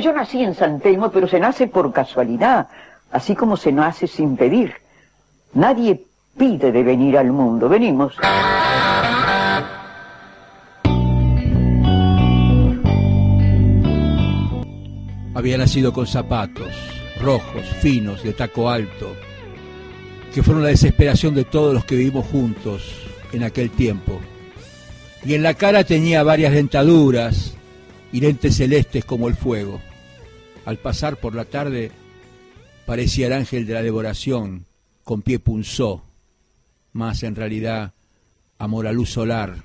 Yo nací en San Telmo, pero se nace por casualidad, así como se nace sin pedir. Nadie pide de venir al mundo, venimos. Había nacido con zapatos rojos, finos, de taco alto, que fueron la desesperación de todos los que vivimos juntos en aquel tiempo. Y en la cara tenía varias dentaduras y lentes celestes como el fuego. Al pasar por la tarde parecía el ángel de la devoración, con pie punzó, mas en realidad amor a luz solar.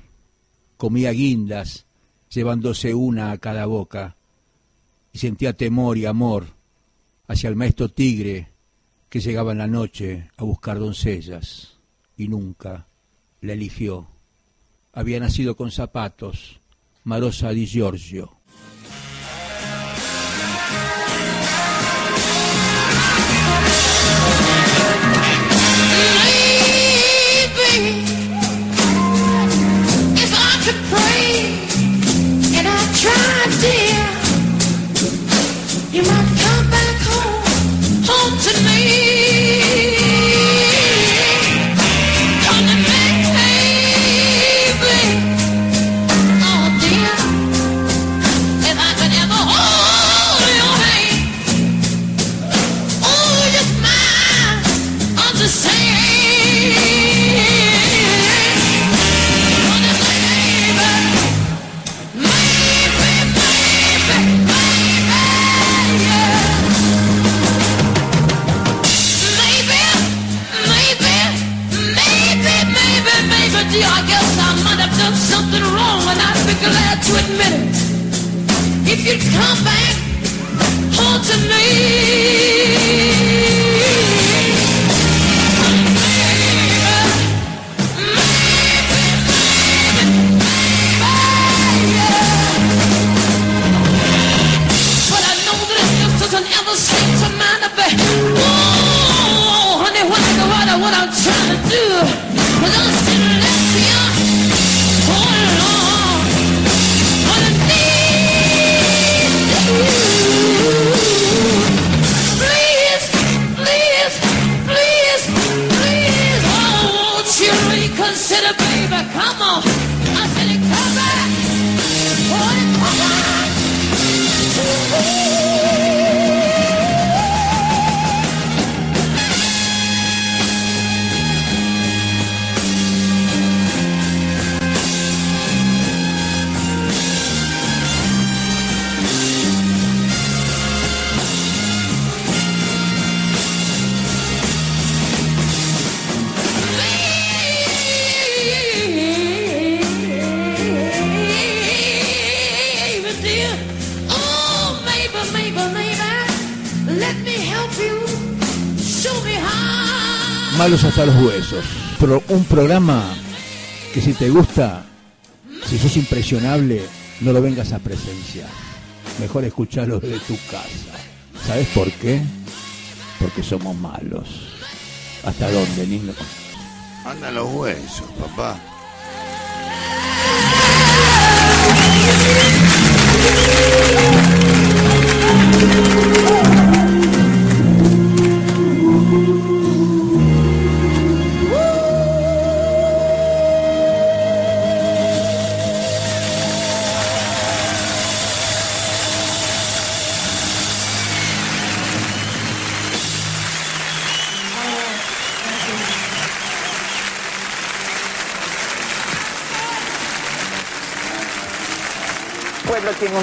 Comía guindas, llevándose una a cada boca, y sentía temor y amor hacia el maestro tigre que llegaba en la noche a buscar doncellas, y nunca la eligió. Había nacido con zapatos, Marosa di Giorgio. You might If you'd come back home to me. Hasta los huesos. Pero un programa que si te gusta, si sos impresionable, no lo vengas a presenciar. Mejor escucharlo desde tu casa. ¿Sabes por qué? Porque somos malos. ¿Hasta dónde, Nino? Andan los huesos, papá.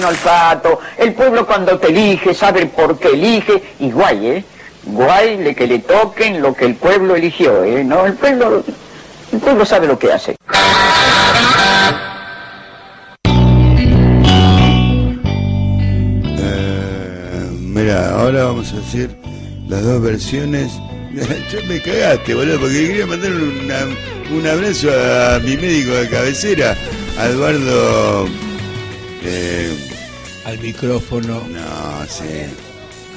Un olfato, el pueblo cuando te elige sabe por qué elige, y guay, ¿eh? Guay le que le toquen lo que el pueblo eligió, ¿eh? No, el pueblo, el pueblo sabe lo que hace. Eh, mira, ahora vamos a hacer las dos versiones. Yo me cagaste, boludo, porque quería mandar una- un abrazo a mi médico de cabecera, Eduardo. eh, Al micrófono. no, sí.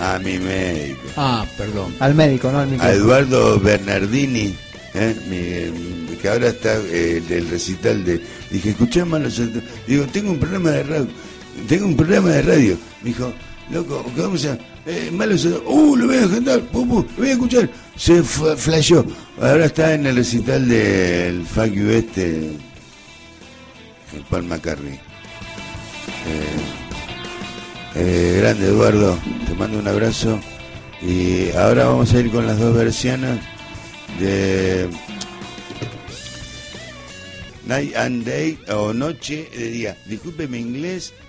A mi médico. Ah, perdón. Al médico, ¿no? Al A micrófono. Eduardo Bernardini, ¿eh? Mi- que ahora está eh, del recital de. Dije, escuché mal los otros". Digo, tengo un programa de radio. Tengo un programa de radio. Me dijo, loco, ¿qué vamos a? Eh, otros". Uh, lo voy a pum, pum, lo voy a escuchar. Se fue, flasheó. Ahora está en el recital del Fuck You este, el Paul McCartney. Eh, eh, grande Eduardo, te mando un abrazo. Y ahora vamos a ir con las dos versiones de Night and Day o Noche de Día. Discúlpeme inglés.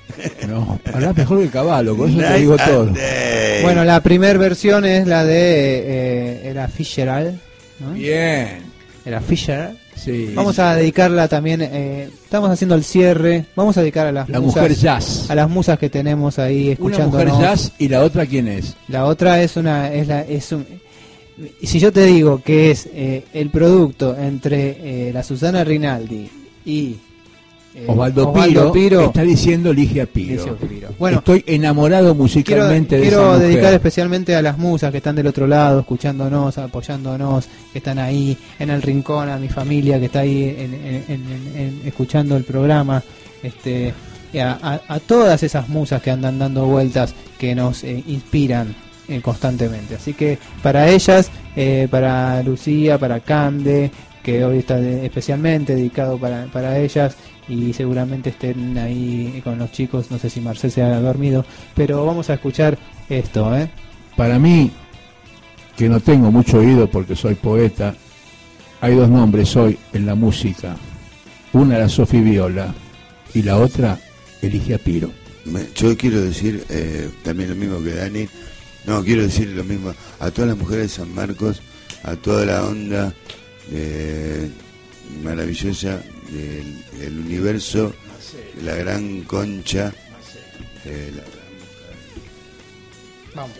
No, hablás mejor que caballo, con eso te digo todo. Day. Bueno, la primera versión es la de. eh, era Fisheral. ¿no? Bien. Era Fisher. Sí. Vamos a dedicarla también. eh, estamos haciendo el cierre. Vamos a dedicar a las La musas, mujer jazz. A las musas que tenemos ahí Una escuchándonos. mujer jazz y la otra quién es. La otra es una. Es la, es un, si yo te digo que es eh, el producto entre eh, la Susana Rinaldi y. eh, Osvaldo, Piro, Piro, está diciendo Ligia Piro. Bueno, Estoy enamorado quiero, musicalmente de quiero esa mujer. dedicar especialmente a las musas que están del otro lado, escuchándonos, apoyándonos, que están ahí en el rincón, a mi familia que está ahí en- en- en- en- escuchando el programa, este, a, a- a todas esas musas que andan dando vueltas, que nos eh, inspiran eh, constantemente. Así que para ellas, eh, para Lucía, para Cande, que hoy está de- especialmente dedicado para, para ellas y seguramente estén ahí con los chicos, no sé si Marcel se ha dormido, pero vamos a escuchar esto, ¿eh? Para mí, que no tengo mucho oído porque soy poeta, hay dos nombres hoy en la música. Una la Sofi Viola y la otra Eligia Piro. Yo quiero decir eh, también lo mismo que Dani. No, quiero decir lo mismo a todas las mujeres de San Marcos, a toda la onda eh, maravillosa del, del universo, la gran concha. eh, la- Vamos.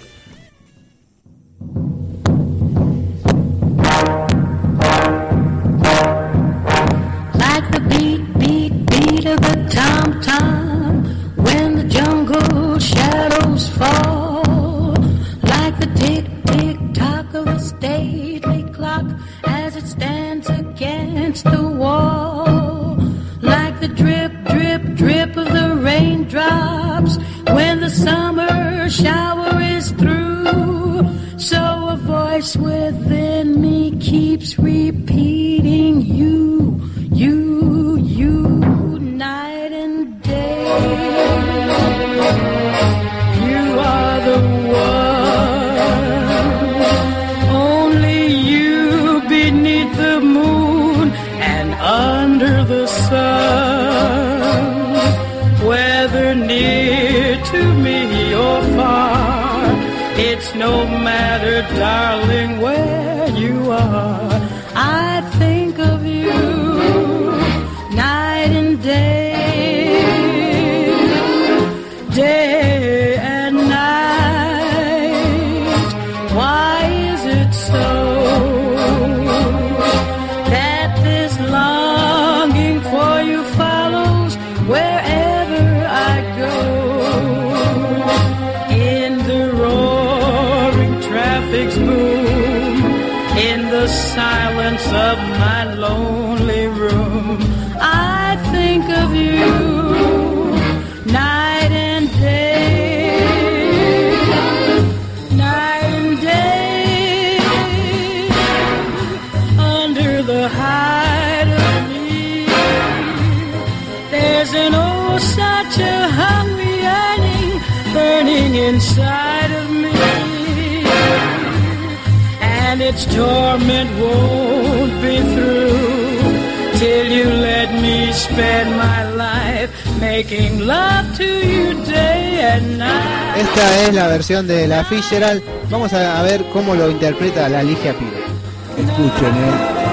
like the beat, beat, beat of a tom tom when the jungle shadows fall, like the tick, tick, tock of a stately clock as it stands against the wall, raindrops when the summer shower is through. So a voice within me keeps repeating you, you, you, night and day. You are the no matter, darling, torment won't be through till you let me spend my life making love to you day and night. Esta es la versión de la Fitzgerald. Vamos a, ver cómo lo interpreta la Ligia Piro. Escuchen, eh.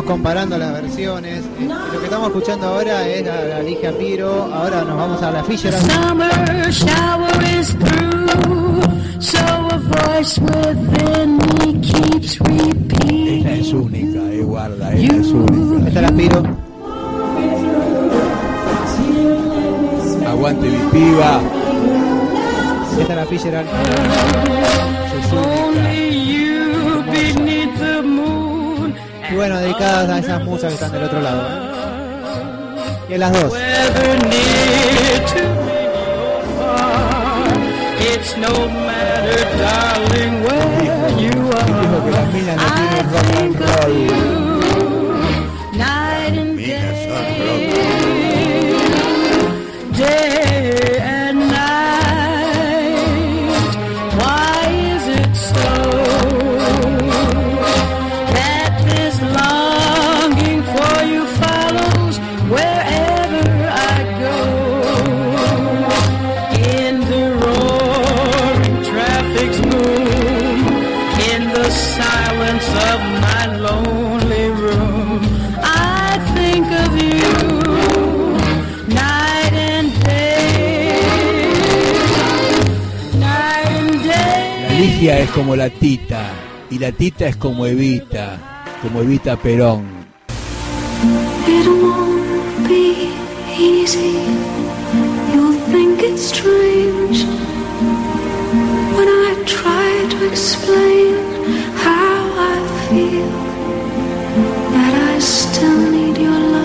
Estamos comparando las versiones. Eh, Lo que estamos escuchando ahora es la, la Ligia Piro. Ahora nos vamos a la Fisher. Summer shower is through, so a voice within me keeps repeating. Esta es única, eh, guarda, esta es única. Esta la Piro. Aguante mi piba. Esta la Fisher. Dedicadas a esas musas que están del otro lado. ¿eh? Y a las dos. It's no matter, darling, where you are. I think of you Ligia es como la Tita. Y la Tita es como Evita. Como Evita Perón. It won't be easy. You'll think it's strange when I try to explain how I feel. That I still need your love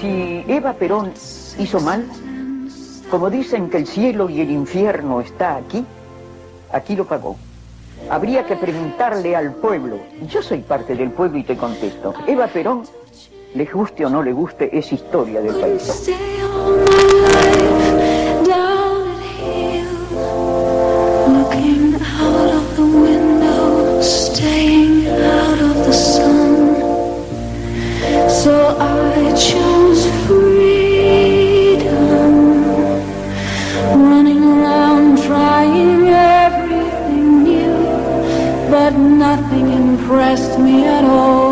Si Eva Perón hizo mal, como dicen que el cielo y el infierno está aquí, aquí lo pagó. Habría que preguntarle al pueblo, yo soy parte del pueblo y te contesto, Eva Perón, le guste o no le guste, es historia del país. Impressed me at all.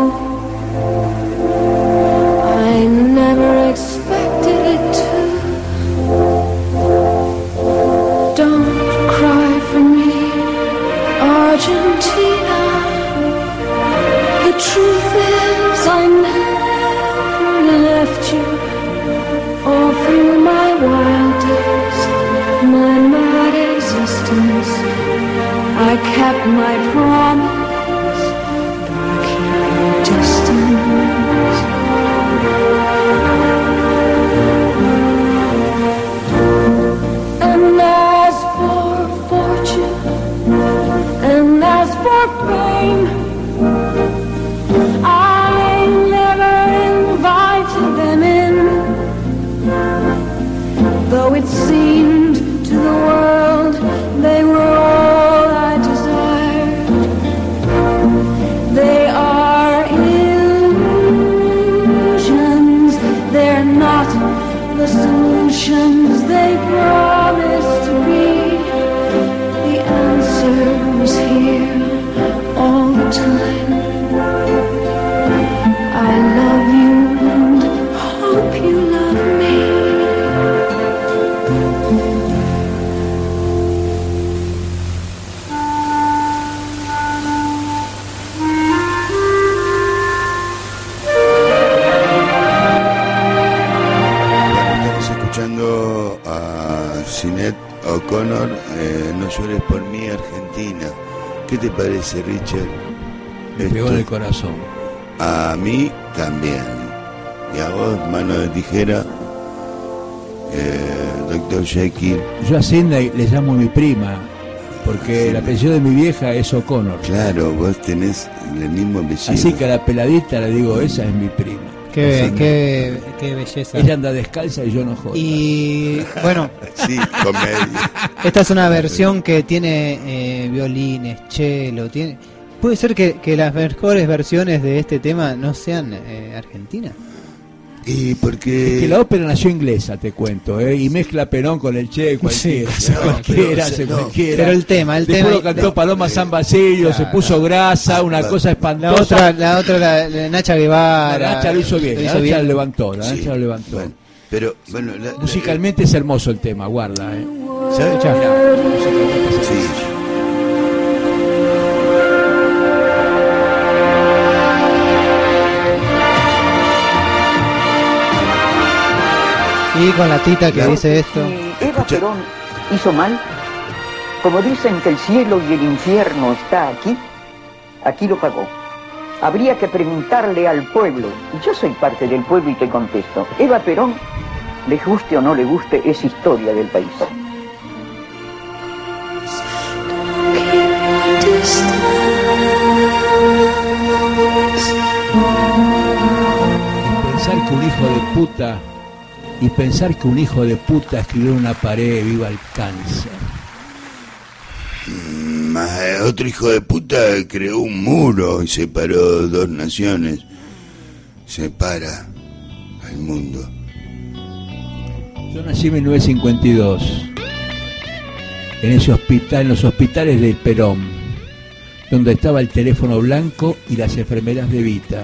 Llores por mí, Argentina. ¿Qué te parece, Richard? Me pegó en el corazón. A mí también. Y a vos, mano de tijera, eh, Doctor Jekyll. Yo a Cinda le llamo mi prima, porque el apellido de mi vieja es O'Connor. Claro, vos tenés el mismo apellido. Así que a la peladita le digo, esa es mi prima. Qué, qué, qué belleza. Ella anda descalza y yo no jodo. Y bueno, Sí, comedia. esta es una versión que tiene eh, violines, cello, tiene... ¿Puede ser que, que las mejores versiones de este tema no sean eh, argentinas? Y porque... Que la ópera nació inglesa, te cuento, ¿eh? y mezcla Perón con el Che, cualquiera, Sí, hace cualquiera, pero, hace no, cualquiera. pero el tema, el Después tema- lo cantó no, Paloma San Basilio, se puso grasa, una cosa La espantosa. otra, la otra, la, la Nacha Guevara. La Nacha lo hizo bien, lo la hizo Nacha bien. lo levantó, la Sí, Nacha lo levantó. bueno, pero, bueno, la- la- Musicalmente es hermoso el tema, guarda, ¿eh? ¿sabes? Es Sí. Y con la tita que dice esto. Eva Perón hizo mal. Como dicen que el cielo y el infierno está aquí, aquí lo pagó. Habría que preguntarle al pueblo. Y Yo soy parte del pueblo y te contesto. Eva Perón, le guste o no le guste, es historia del país. Y pensar que un hijo de puta y pensar que un hijo de puta escribió en una pared viva el cáncer. Más eh, otro hijo de puta creó un muro y separó dos naciones. Separa al mundo. Yo nací en 1952 en ese hospital, en los hospitales del Perón, donde estaba el teléfono blanco y las enfermeras de Vita.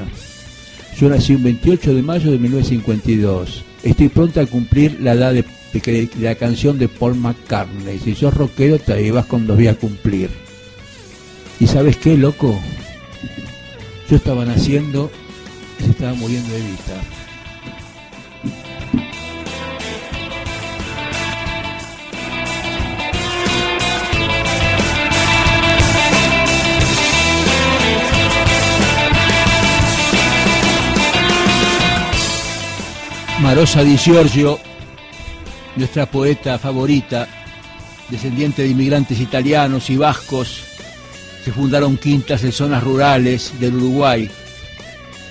Yo nací un 28 de mayo de 1952. Estoy pronto a cumplir la edad de, de la canción de Paul McCartney. Si sos rockero, te llevas cuando voy a cumplir. ¿Y sabes qué, loco? Yo estaba naciendo y se estaba muriendo de Vita. Marosa Di Giorgio, nuestra poeta favorita, descendiente de inmigrantes italianos y vascos, se fundaron quintas en zonas rurales del Uruguay.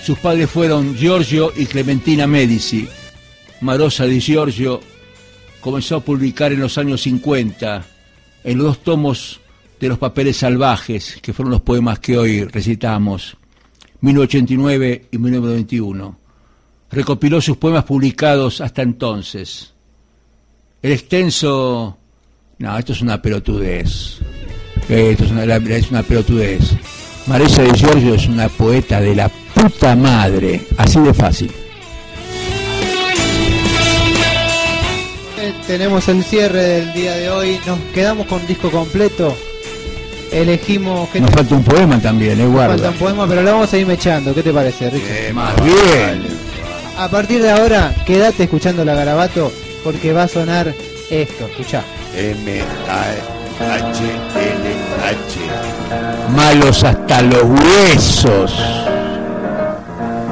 Sus padres fueron Giorgio y Clementina Medici. Marosa Di Giorgio comenzó a publicar en los años 50 en los dos tomos de los papeles salvajes, que fueron los poemas que hoy recitamos, 1989 y 1991 recopiló sus poemas publicados hasta entonces. El extenso... No, esto es una pelotudez. Esto es una, es una pelotudez. Marisa de Giorgio es una poeta de la puta madre. Así de fácil. Tenemos el cierre del día de hoy. Nos quedamos con disco completo. Elegimos. ¿qué Nos falta un poema también, eh, falta guarda. un poema, pero lo vamos a ir mechando. ¿Qué te parece, Richard? Eh, Más bien. A partir de ahora, quédate escuchando la garabato porque va a sonar esto. Escuchá. M-A-H-L-H. Malos hasta los huesos.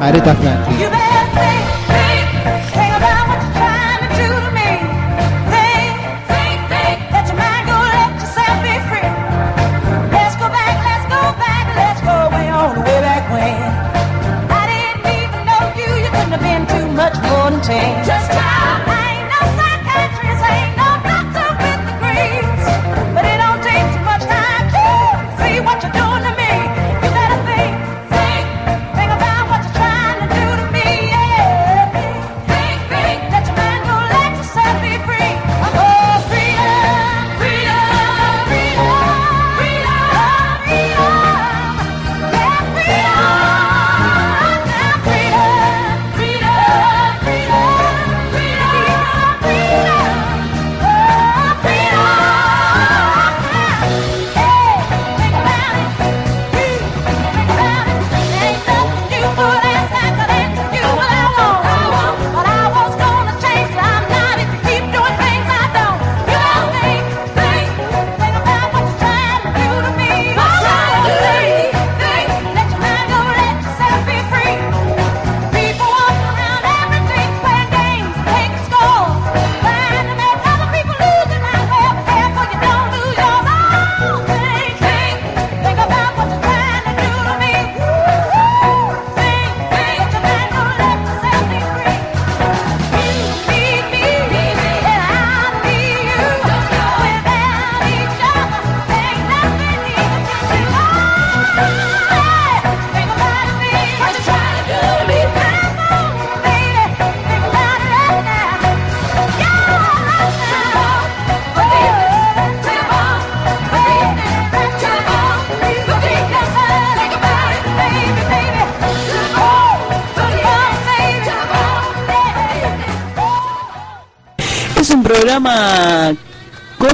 Aretha Franklin.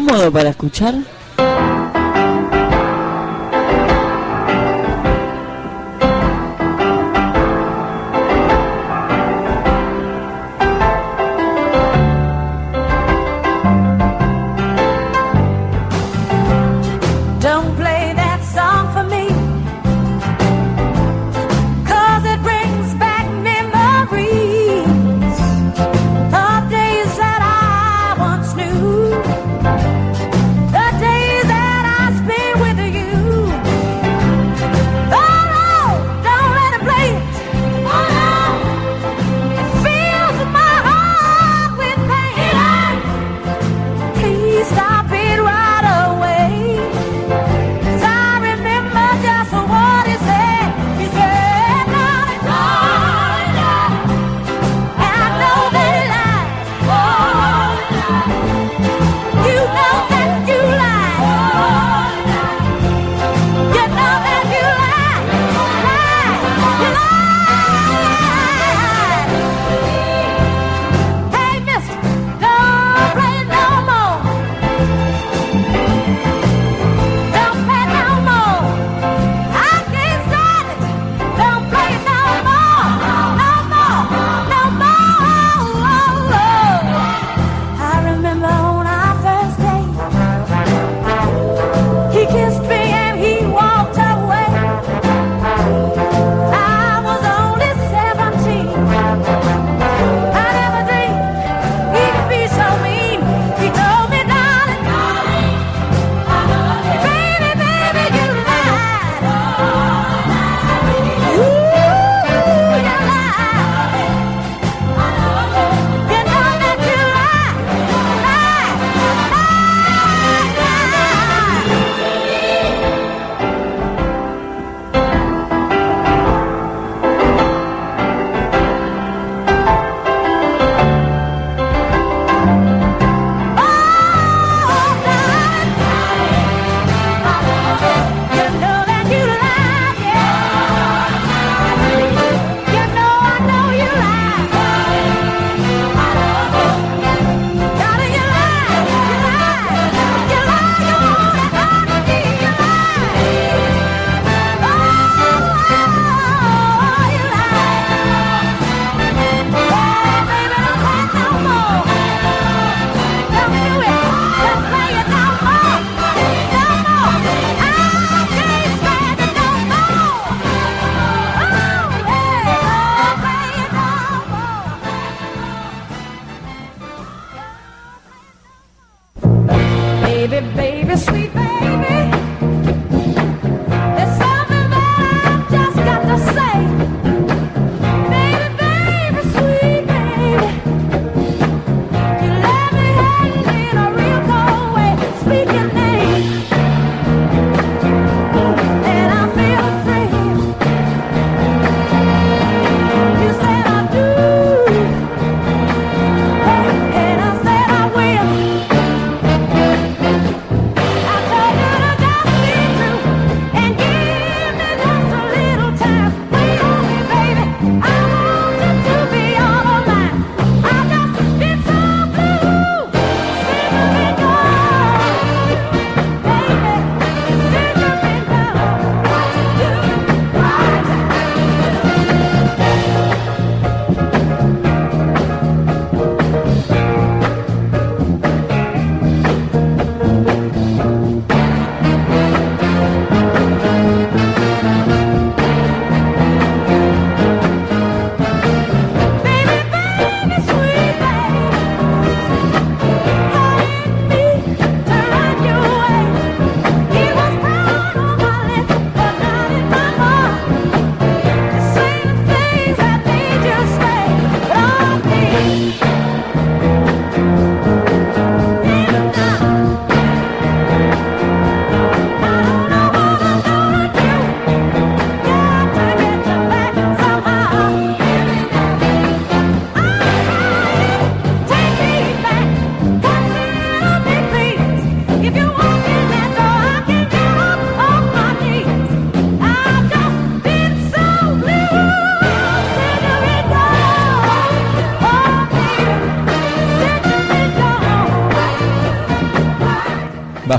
Cómodo para escuchar?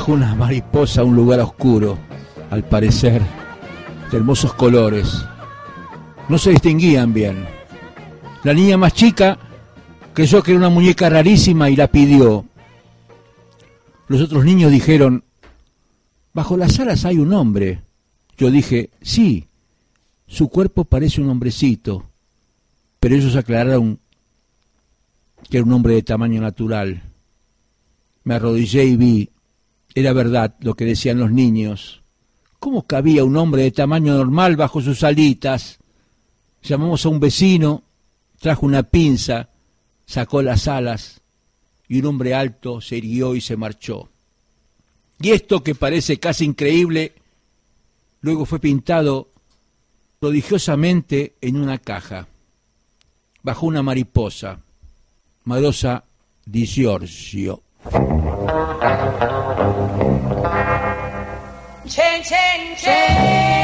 Bajo una mariposa a un lugar oscuro, al parecer, de hermosos colores. No se distinguían bien. La niña más chica creyó que era una muñeca rarísima y la pidió. Los otros niños dijeron, bajo las alas hay un hombre. Yo dije, sí, su cuerpo parece un hombrecito, pero ellos aclararon que era un hombre de tamaño natural. Me arrodillé y vi, era verdad lo que decían los niños. ¿Cómo cabía un hombre de tamaño normal bajo sus alitas? Llamamos a un vecino, trajo una pinza, sacó las alas y un hombre alto se irguió y se marchó. Y esto que parece casi increíble, luego fue pintado prodigiosamente en una caja, bajo una mariposa, Marosa di Giorgio. Chain, chain, chain.